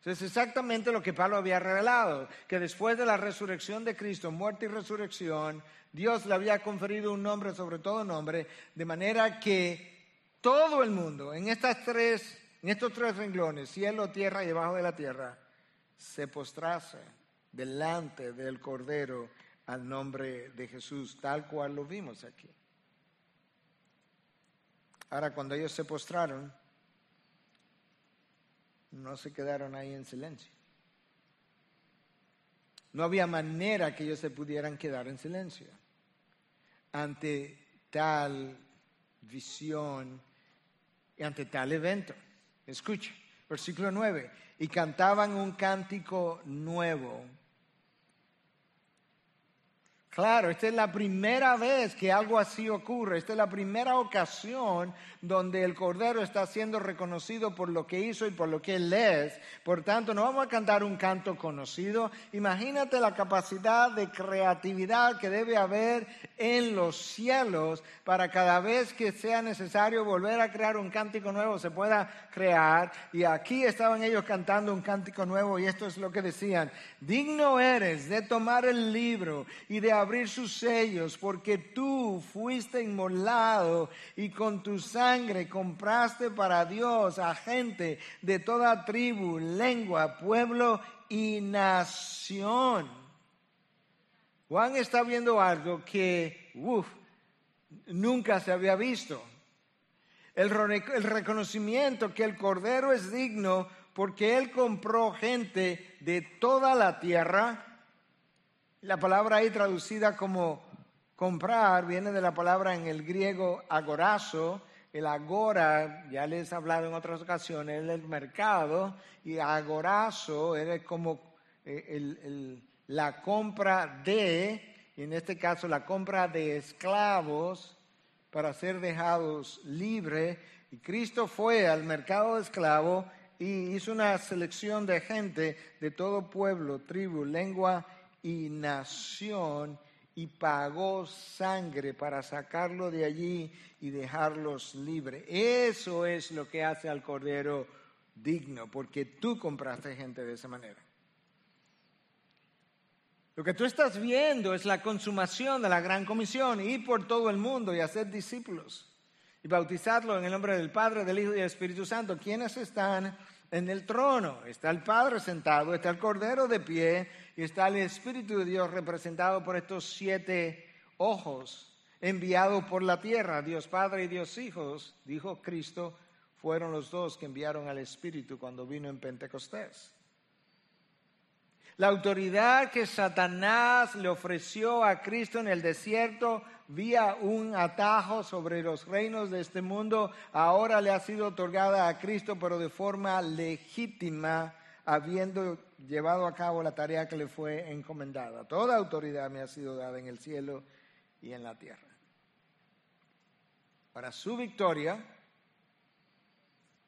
Es exactamente lo que Pablo había revelado, que después de la resurrección de Cristo, muerte y resurrección, Dios le había conferido un nombre sobre todo nombre, de manera que todo el mundo, en, estas tres, en estos tres renglones, cielo, tierra y debajo de la tierra, se postrase delante del Cordero al nombre de Jesús, tal cual lo vimos aquí. Ahora, cuando ellos se postraron, no se quedaron ahí en silencio. No había manera que ellos se pudieran quedar en silencio ante tal visión y ante tal evento. Escucha, versículo 9. Y cantaban un cántico nuevo Claro, esta es la primera vez que algo así ocurre. Esta es la primera ocasión donde el Cordero está siendo reconocido por lo que hizo y por lo que él es. Por tanto, no vamos a cantar un canto conocido. Imagínate la capacidad de creatividad que debe haber en los cielos para cada vez que sea necesario volver a crear un cántico nuevo se pueda crear. Y aquí estaban ellos cantando un cántico nuevo y esto es lo que decían. Digno eres de tomar el libro y de abrir sus sellos, porque tú fuiste inmolado y con tu sangre compraste para Dios a gente de toda tribu, lengua, pueblo y nación. Juan está viendo algo que, uff, nunca se había visto. El, el reconocimiento que el Cordero es digno porque Él compró gente de toda la tierra. La palabra ahí traducida como comprar viene de la palabra en el griego agorazo. El agora, ya les he hablado en otras ocasiones, es el mercado y agorazo era como eh, la compra de, en este caso la compra de esclavos para ser dejados libres. Y Cristo fue al mercado de esclavos y hizo una selección de gente de todo pueblo, tribu, lengua y nación y pagó sangre para sacarlo de allí y dejarlos libres. Eso es lo que hace al Cordero digno, porque tú compraste gente de esa manera. Lo que tú estás viendo es la consumación de la gran comisión, ir por todo el mundo y hacer discípulos y bautizarlo en el nombre del Padre, del Hijo y del Espíritu Santo. ¿Quiénes están en el trono? Está el Padre sentado, está el Cordero de pie y está el Espíritu de Dios representado por estos siete ojos enviados por la tierra. Dios Padre y Dios Hijos, dijo Cristo, fueron los dos que enviaron al Espíritu cuando vino en Pentecostés. La autoridad que Satanás le ofreció a Cristo en el desierto vía un atajo sobre los reinos de este mundo, ahora le ha sido otorgada a Cristo, pero de forma legítima, habiendo llevado a cabo la tarea que le fue encomendada. Toda autoridad me ha sido dada en el cielo y en la tierra. Para su victoria,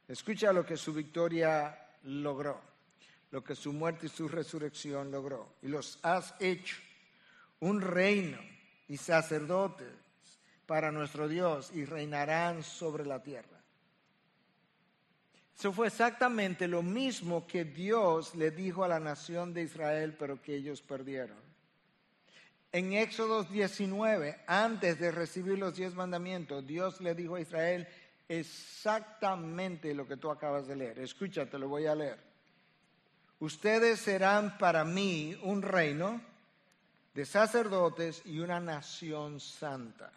escucha lo que su victoria logró lo que su muerte y su resurrección logró. Y los has hecho un reino y sacerdotes para nuestro Dios y reinarán sobre la tierra. Eso fue exactamente lo mismo que Dios le dijo a la nación de Israel, pero que ellos perdieron. En Éxodo 19, antes de recibir los diez mandamientos, Dios le dijo a Israel exactamente lo que tú acabas de leer. Escúchate, lo voy a leer. Ustedes serán para mí un reino de sacerdotes y una nación santa.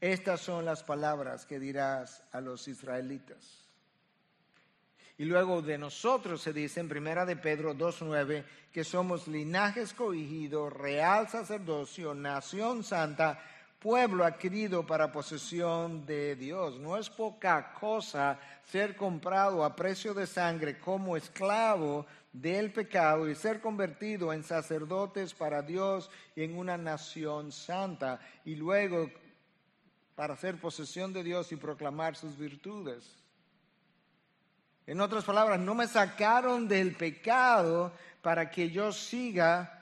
Estas son las palabras que dirás a los israelitas. Y luego de nosotros se dice en Primera de Pedro 2.9 que somos linaje escogido, real sacerdocio, nación santa, pueblo adquirido para posesión de Dios. No es poca cosa ser comprado a precio de sangre como esclavo del pecado y ser convertido en sacerdotes para Dios y en una nación santa y luego para ser posesión de Dios y proclamar sus virtudes. En otras palabras, no me sacaron del pecado para que yo siga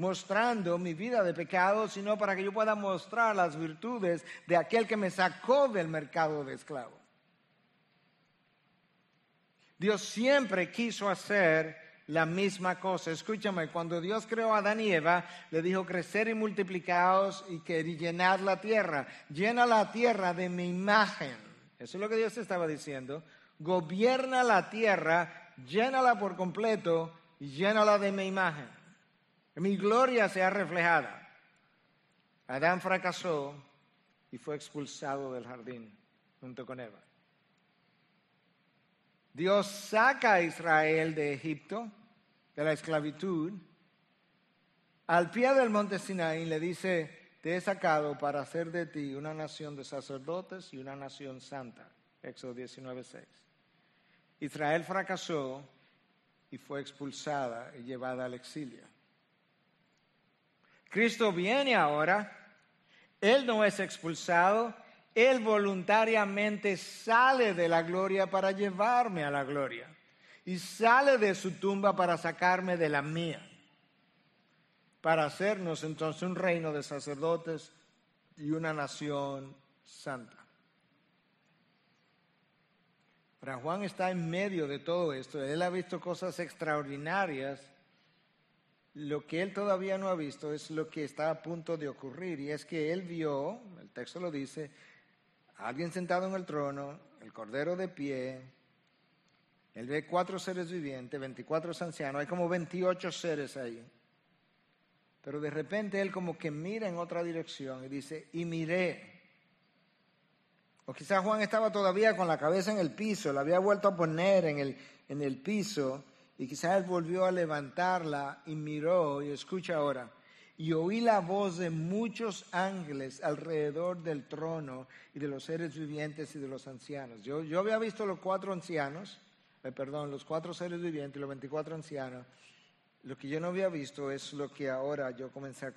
mostrando mi vida de pecado, sino para que yo pueda mostrar las virtudes de aquel que me sacó del mercado de esclavo. Dios siempre quiso hacer la misma cosa. Escúchame, cuando Dios creó a Adán y Eva, le dijo crecer y multiplicados y que llenar la tierra. Llena la tierra de mi imagen. Eso es lo que Dios estaba diciendo. Gobierna la tierra, llénala por completo y llénala de mi imagen mi gloria sea reflejada. Adán fracasó y fue expulsado del jardín junto con Eva. Dios saca a Israel de Egipto, de la esclavitud. Al pie del monte Sinaí le dice, te he sacado para hacer de ti una nación de sacerdotes y una nación santa. Éxodo 19:6. Israel fracasó y fue expulsada y llevada al exilio. Cristo viene ahora, Él no es expulsado, Él voluntariamente sale de la gloria para llevarme a la gloria y sale de su tumba para sacarme de la mía, para hacernos entonces un reino de sacerdotes y una nación santa. Juan está en medio de todo esto, él ha visto cosas extraordinarias lo que él todavía no ha visto es lo que está a punto de ocurrir. Y es que él vio, el texto lo dice, alguien sentado en el trono, el cordero de pie. Él ve cuatro seres vivientes, 24 ancianos, hay como 28 seres ahí. pero de repente él como que mira en otra dirección y dice, y miré. O quizás Juan estaba todavía con la cabeza en el piso, la había vuelto a poner en el, en el piso y quizás volvió a levantarla y miró y escucha ahora. Y oí la voz de muchos ángeles alrededor del trono y de los seres vivientes y de los ancianos. Yo, yo había visto los cuatro ancianos, eh, perdón, los cuatro seres vivientes y los veinticuatro ancianos. Lo que yo no había visto es lo que ahora yo comencé a,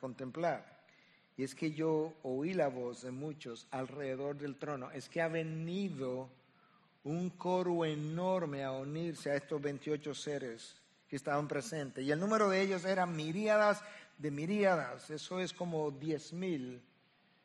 contemplar. Y es que yo oí la voz de muchos alrededor del trono. Es que ha venido un coro enorme a unirse a estos 28 seres que estaban presentes. Y el número de ellos era miríadas de miríadas. Eso es como 10 mil.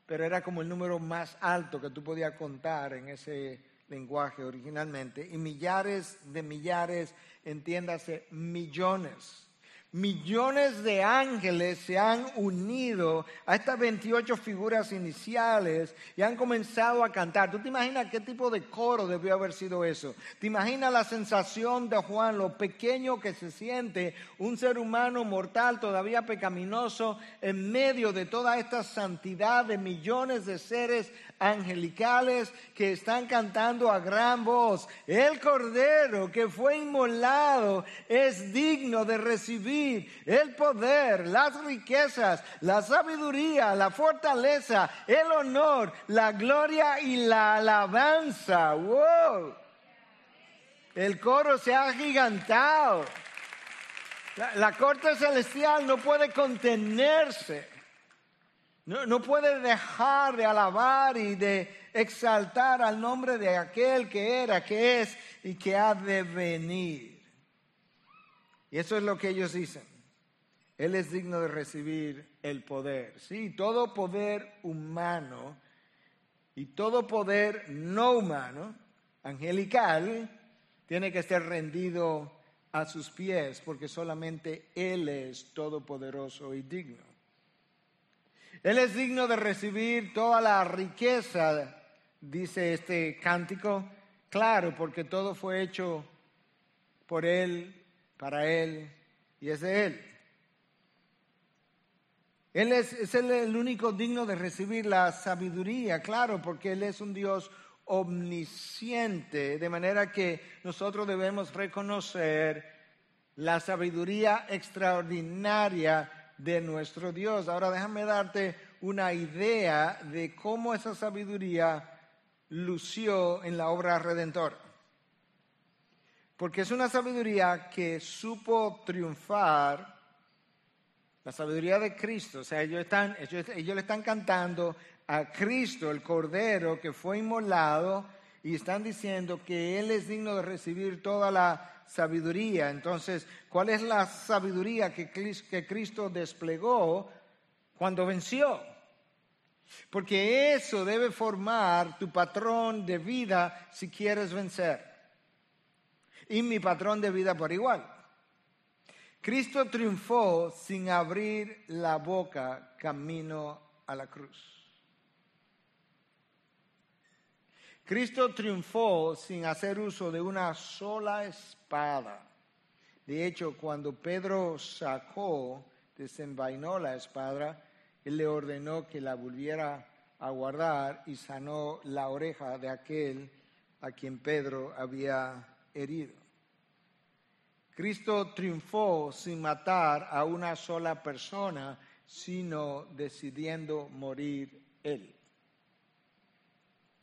Pero era como el número más alto que tú podías contar en ese lenguaje originalmente. Y millares de millares entiéndase, millones. Millones de ángeles se han unido a estas 28 figuras iniciales y han comenzado a cantar. ¿Tú te imaginas qué tipo de coro debió haber sido eso? ¿Te imaginas la sensación de Juan, lo pequeño que se siente un ser humano mortal todavía pecaminoso en medio de toda esta santidad de millones de seres angelicales que están cantando a gran voz? El Cordero que fue inmolado es digno de recibir el poder, las riquezas, la sabiduría, la fortaleza, el honor, la gloria y la alabanza. ¡Wow! El coro se ha gigantado. La, corte celestial no puede contenerse. No, no, puede dejar de alabar y de exaltar al nombre de aquel que era, que es y que ha de venir. Y eso es lo que ellos dicen. Él es digno de recibir el poder. Sí, todo poder humano y todo poder no humano, angelical, tiene que estar rendido a sus pies porque solamente Él es todopoderoso y digno. Él es digno de recibir toda la riqueza, dice este cántico, claro, porque todo fue hecho por Él para Él y es de Él. Él es, el único digno de recibir la sabiduría, claro, porque Él es un Dios omnisciente, de manera que nosotros debemos reconocer la sabiduría extraordinaria de nuestro Dios. Ahora déjame darte una idea de cómo esa sabiduría lució en la obra redentora porque es una sabiduría que supo triunfar, la sabiduría de Cristo, o sea, ellos, están, ellos, le están cantando a Cristo, el Cordero que fue inmolado, y están diciendo que Él es digno de recibir toda la sabiduría. Entonces, ¿cuál es la sabiduría que Cristo desplegó cuando venció? Porque eso debe formar tu patrón de vida si quieres vencer y mi patrón de vida por igual. Cristo triunfó sin abrir la boca camino a la cruz. Cristo triunfó sin hacer uso de una sola espada. De hecho, cuando Pedro sacó, desenvainó la espada, él le ordenó que la volviera a guardar y sanó la oreja de aquel a quien Pedro había herido. Cristo triunfó sin matar a una sola persona, sino decidiendo morir Él.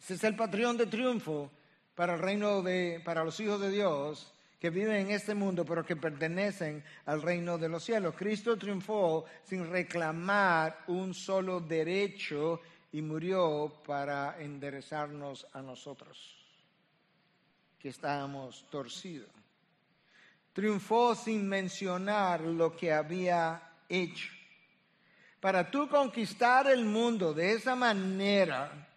Ese es el patrón de triunfo para el reino de, para los hijos de Dios que viven en este mundo, pero que pertenecen al reino de los cielos. Cristo triunfó sin reclamar un solo derecho y murió para enderezarnos a nosotros, que estábamos torcidos triunfó sin mencionar lo que había hecho. Para tú conquistar el mundo de esa manera,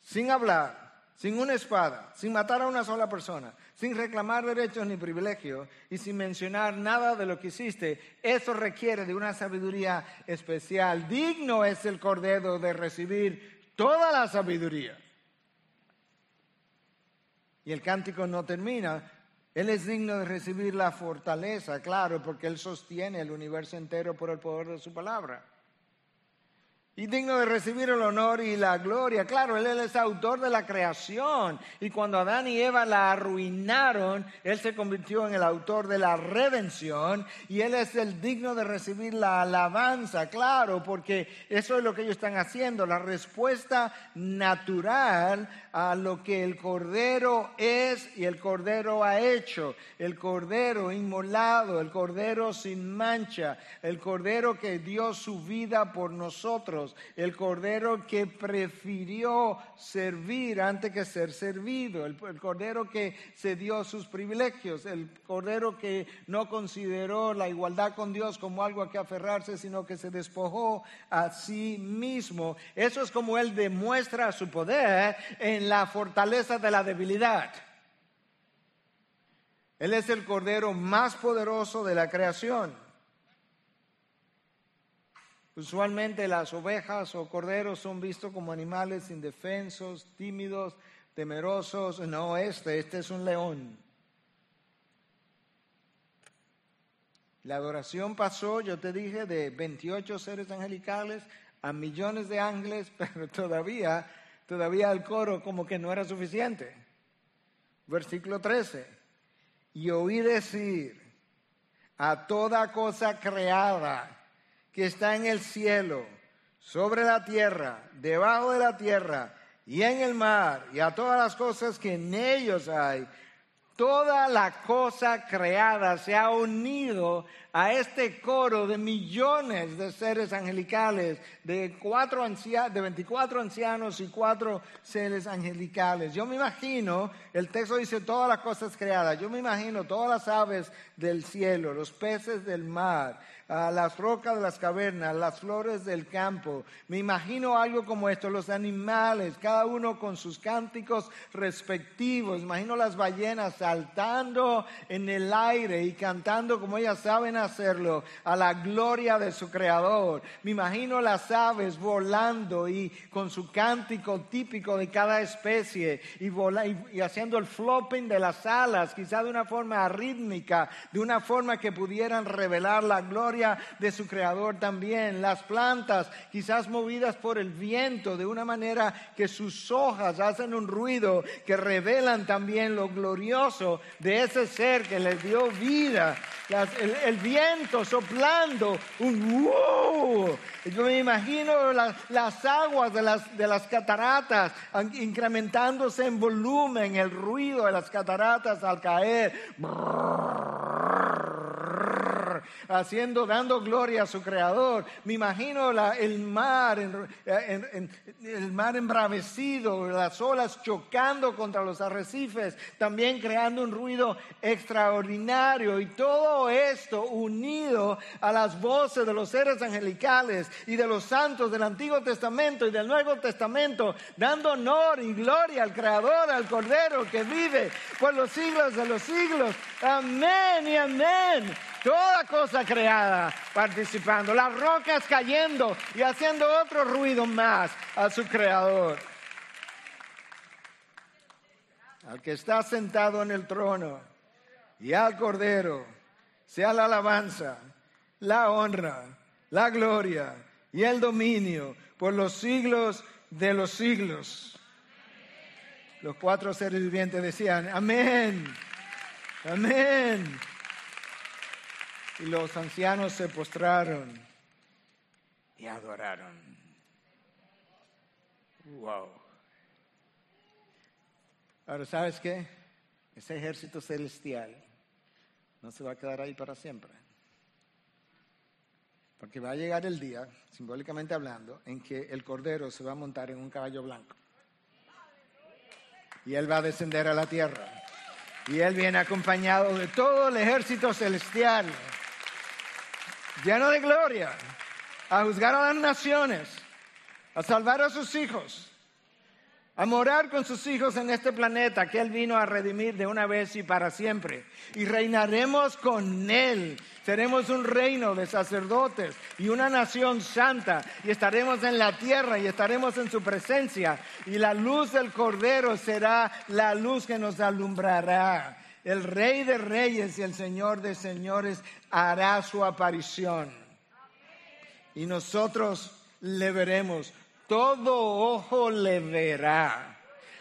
sin hablar, sin una espada, sin matar a una sola persona, sin reclamar derechos ni privilegios y sin mencionar nada de lo que hiciste, eso requiere de una sabiduría especial. Digno es el Cordero de recibir toda la sabiduría. Y el cántico no termina Él es digno de recibir la fortaleza, claro, porque Él sostiene el universo entero por el poder de su palabra y digno de recibir el honor y la gloria. Claro, Él es autor de la creación y cuando Adán y Eva la arruinaron, Él se convirtió en el autor de la redención y Él es el digno de recibir la alabanza, claro, porque eso es lo que ellos están haciendo, la respuesta natural a lo que el Cordero es y el Cordero ha hecho, el Cordero inmolado, el Cordero sin mancha, el Cordero que dio su vida por nosotros, el Cordero que prefirió servir antes que ser servido, el, Cordero que se dio sus privilegios, el Cordero que no consideró la igualdad con Dios como algo a que aferrarse, sino que se despojó a sí mismo. Eso es como Él demuestra su poder en la fortaleza de la debilidad. Él es el Cordero más poderoso de la creación. Usualmente las ovejas o corderos son vistos como animales indefensos, tímidos, temerosos. No, este, este es un león. La adoración pasó, yo te dije, de 28 seres angelicales a millones de ángeles, pero todavía, todavía el coro como que no era suficiente. Versículo 13. Y oí decir a toda cosa creada que está en el cielo, sobre la tierra, debajo de la tierra y en el mar, y a todas las cosas que en ellos hay, toda la cosa creada se ha unido a este coro de millones de seres angelicales, de, cuatro de 24 ancianos y cuatro seres angelicales. Yo me imagino, el texto dice todas las cosas creadas, yo me imagino todas las aves del cielo, los peces del mar, las rocas de las cavernas, las flores del campo. Me imagino algo como esto, los animales, cada uno con sus cánticos respectivos. Imagino las ballenas saltando en el aire y cantando como ellas saben hacerlo, a la gloria de su creador. Me imagino las aves volando y con su cántico típico de cada especie y, y haciendo el flopping de las alas, quizá de una forma rítmica, de una forma que pudieran revelar la gloria de su creador también. Las plantas, quizás movidas por el viento, de una manera que sus hojas hacen un ruido que revelan también lo glorioso de ese ser que les dio vida. el, viento soplando, un wow. Yo me imagino las, aguas de las, de las cataratas incrementándose en volumen, el ruido de las cataratas al caer haciendo, dando gloria a su creador. Me imagino el mar, el mar embravecido, las olas chocando contra los arrecifes, también creando un ruido extraordinario. Y todo esto unido a las voces de los seres angelicales y de los santos del Antiguo Testamento y del Nuevo Testamento, dando honor y gloria al Creador, al Cordero que vive por los siglos de los siglos. Amén y amén toda cosa creada participando, las rocas cayendo y haciendo otro ruido más a su creador. Al que está sentado en el trono y al cordero, sea la alabanza, la honra, la gloria y el dominio por los siglos de los siglos. Los cuatro seres vivientes decían, amén, amén. Y los ancianos se postraron y adoraron. Wow. Ahora, ¿sabes qué? Ese ejército celestial no se va a quedar ahí para siempre. Porque va a llegar el día, simbólicamente hablando, en que el Cordero se va a montar en un caballo blanco. Y él va a descender a la tierra. Y él viene acompañado de todo el ejército celestial lleno de gloria, a juzgar a las naciones, a salvar a sus hijos, a morar con sus hijos en este planeta que Él vino a redimir de una vez y para siempre. Y reinaremos con Él. Seremos un reino de sacerdotes y una nación santa. Y estaremos en la tierra y estaremos en su presencia. Y la luz del Cordero será la luz que nos alumbrará. El Rey de Reyes y el Señor de Señores hará su aparición. Y nosotros le veremos. Todo ojo le verá.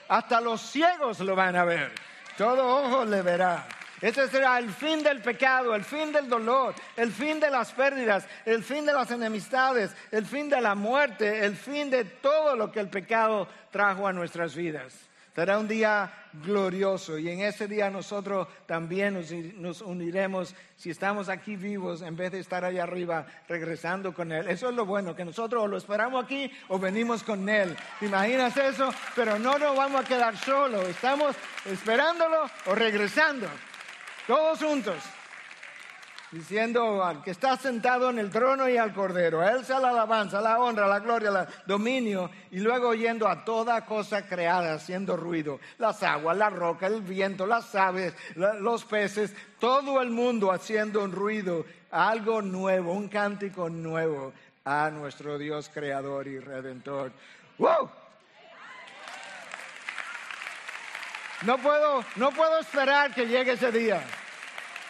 Hasta los ciegos lo van a ver. Todo ojo le verá. Ese será el fin del pecado, el fin del dolor, el fin de las pérdidas, el fin de las enemistades, el fin de la muerte, el fin de todo lo que el pecado trajo a nuestras vidas. Será un día glorioso y en ese día nosotros también nos, uniremos si estamos aquí vivos en vez de estar allá arriba regresando con Él. Eso es lo bueno, que nosotros lo esperamos aquí o venimos con Él. ¿Te imaginas eso? Pero no nos vamos a quedar solos, estamos esperándolo o regresando todos juntos, diciendo al que está sentado en el trono y al cordero, a él sea la alabanza, la honra, la gloria, el dominio, y luego oyendo a toda cosa creada haciendo ruido, las aguas, la roca, el viento, las aves, los peces, todo el mundo haciendo un ruido, algo nuevo, un cántico nuevo a nuestro Dios creador y redentor. ¡Wow! No puedo, no puedo esperar que llegue ese día.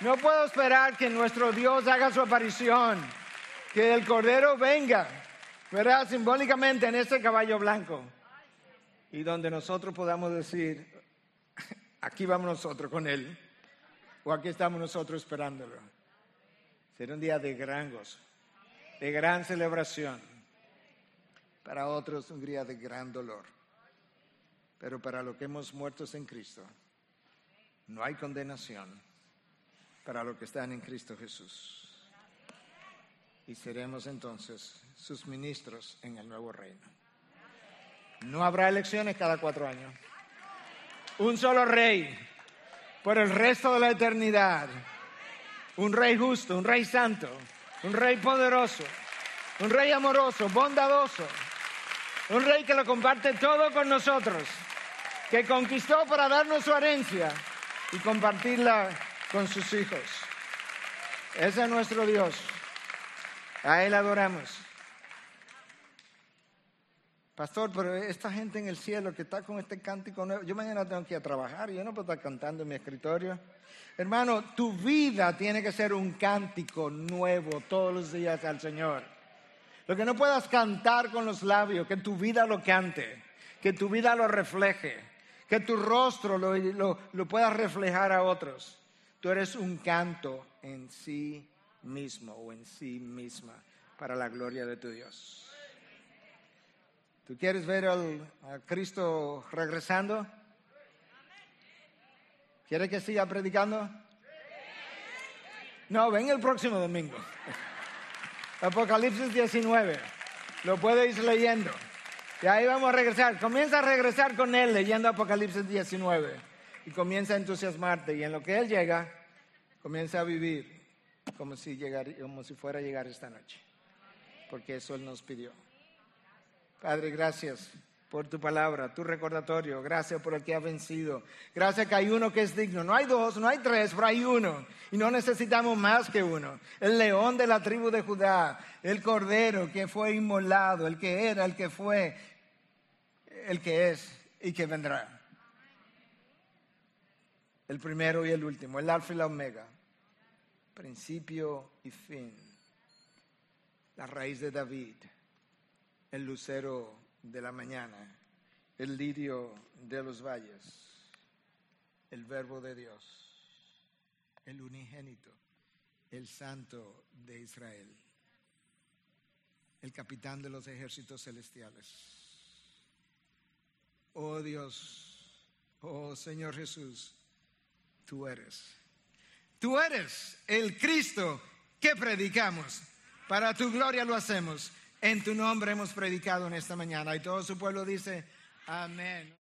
No puedo esperar que nuestro Dios haga su aparición, que el Cordero venga, ¿verdad? Simbólicamente en ese caballo blanco. Y donde nosotros podamos decir, aquí vamos nosotros con Él, o aquí estamos nosotros esperándolo. Será un día de gran gozo, de gran celebración. Para otros un día de gran dolor. Pero para los que hemos muerto en Cristo, no hay condenación para los que están en Cristo Jesús. Y seremos entonces sus ministros en el nuevo reino. No habrá elecciones cada cuatro años. Un solo rey por el resto de la eternidad. Un rey justo, un rey santo, un rey poderoso, un rey amoroso, bondadoso. Un rey que lo comparte todo con nosotros, que conquistó para darnos su herencia y compartirla con sus hijos. Ese es nuestro Dios. A Él adoramos. Pastor, pero esta gente en el cielo que está con este cántico nuevo, yo mañana tengo que ir a trabajar, yo no puedo estar cantando en mi escritorio. Hermano, tu vida tiene que ser un cántico nuevo todos los días al Señor. Lo que no puedas cantar con los labios, que tu vida lo cante, que tu vida lo refleje, que tu rostro lo, lo, lo puedas reflejar a otros. Tú eres un canto en sí mismo o en sí misma para la gloria de tu Dios. ¿Tú quieres ver al, a Cristo regresando? ¿Quieres que siga predicando? No, ven el próximo domingo. Apocalipsis 19. Lo puedes ir leyendo. Y ahí vamos a regresar. Comienza a regresar con Él leyendo Apocalipsis 19 y comienza a entusiasmarte y en lo que Él llega, comienza a vivir como si, como si fuera a llegar esta noche, porque eso Él nos pidió. Padre, gracias por tu palabra, tu recordatorio. Gracias por el que ha vencido. Gracias que hay uno que es digno. No hay dos, no hay tres, pero hay uno. Y no necesitamos más que uno. El león de la tribu de Judá, el cordero que fue inmolado, el que era, el que fue, el que es y que vendrá el primero y el último, el alfa y la omega, principio y fin, la raíz de David, el lucero de la mañana, el lirio de los valles, el verbo de Dios, el unigénito, el santo de Israel, el capitán de los ejércitos celestiales. Oh Dios, oh Señor Jesús, tú eres. Tú eres el Cristo que predicamos. Para tu gloria lo hacemos. En tu nombre hemos predicado en esta mañana. Y todo su pueblo dice, amén.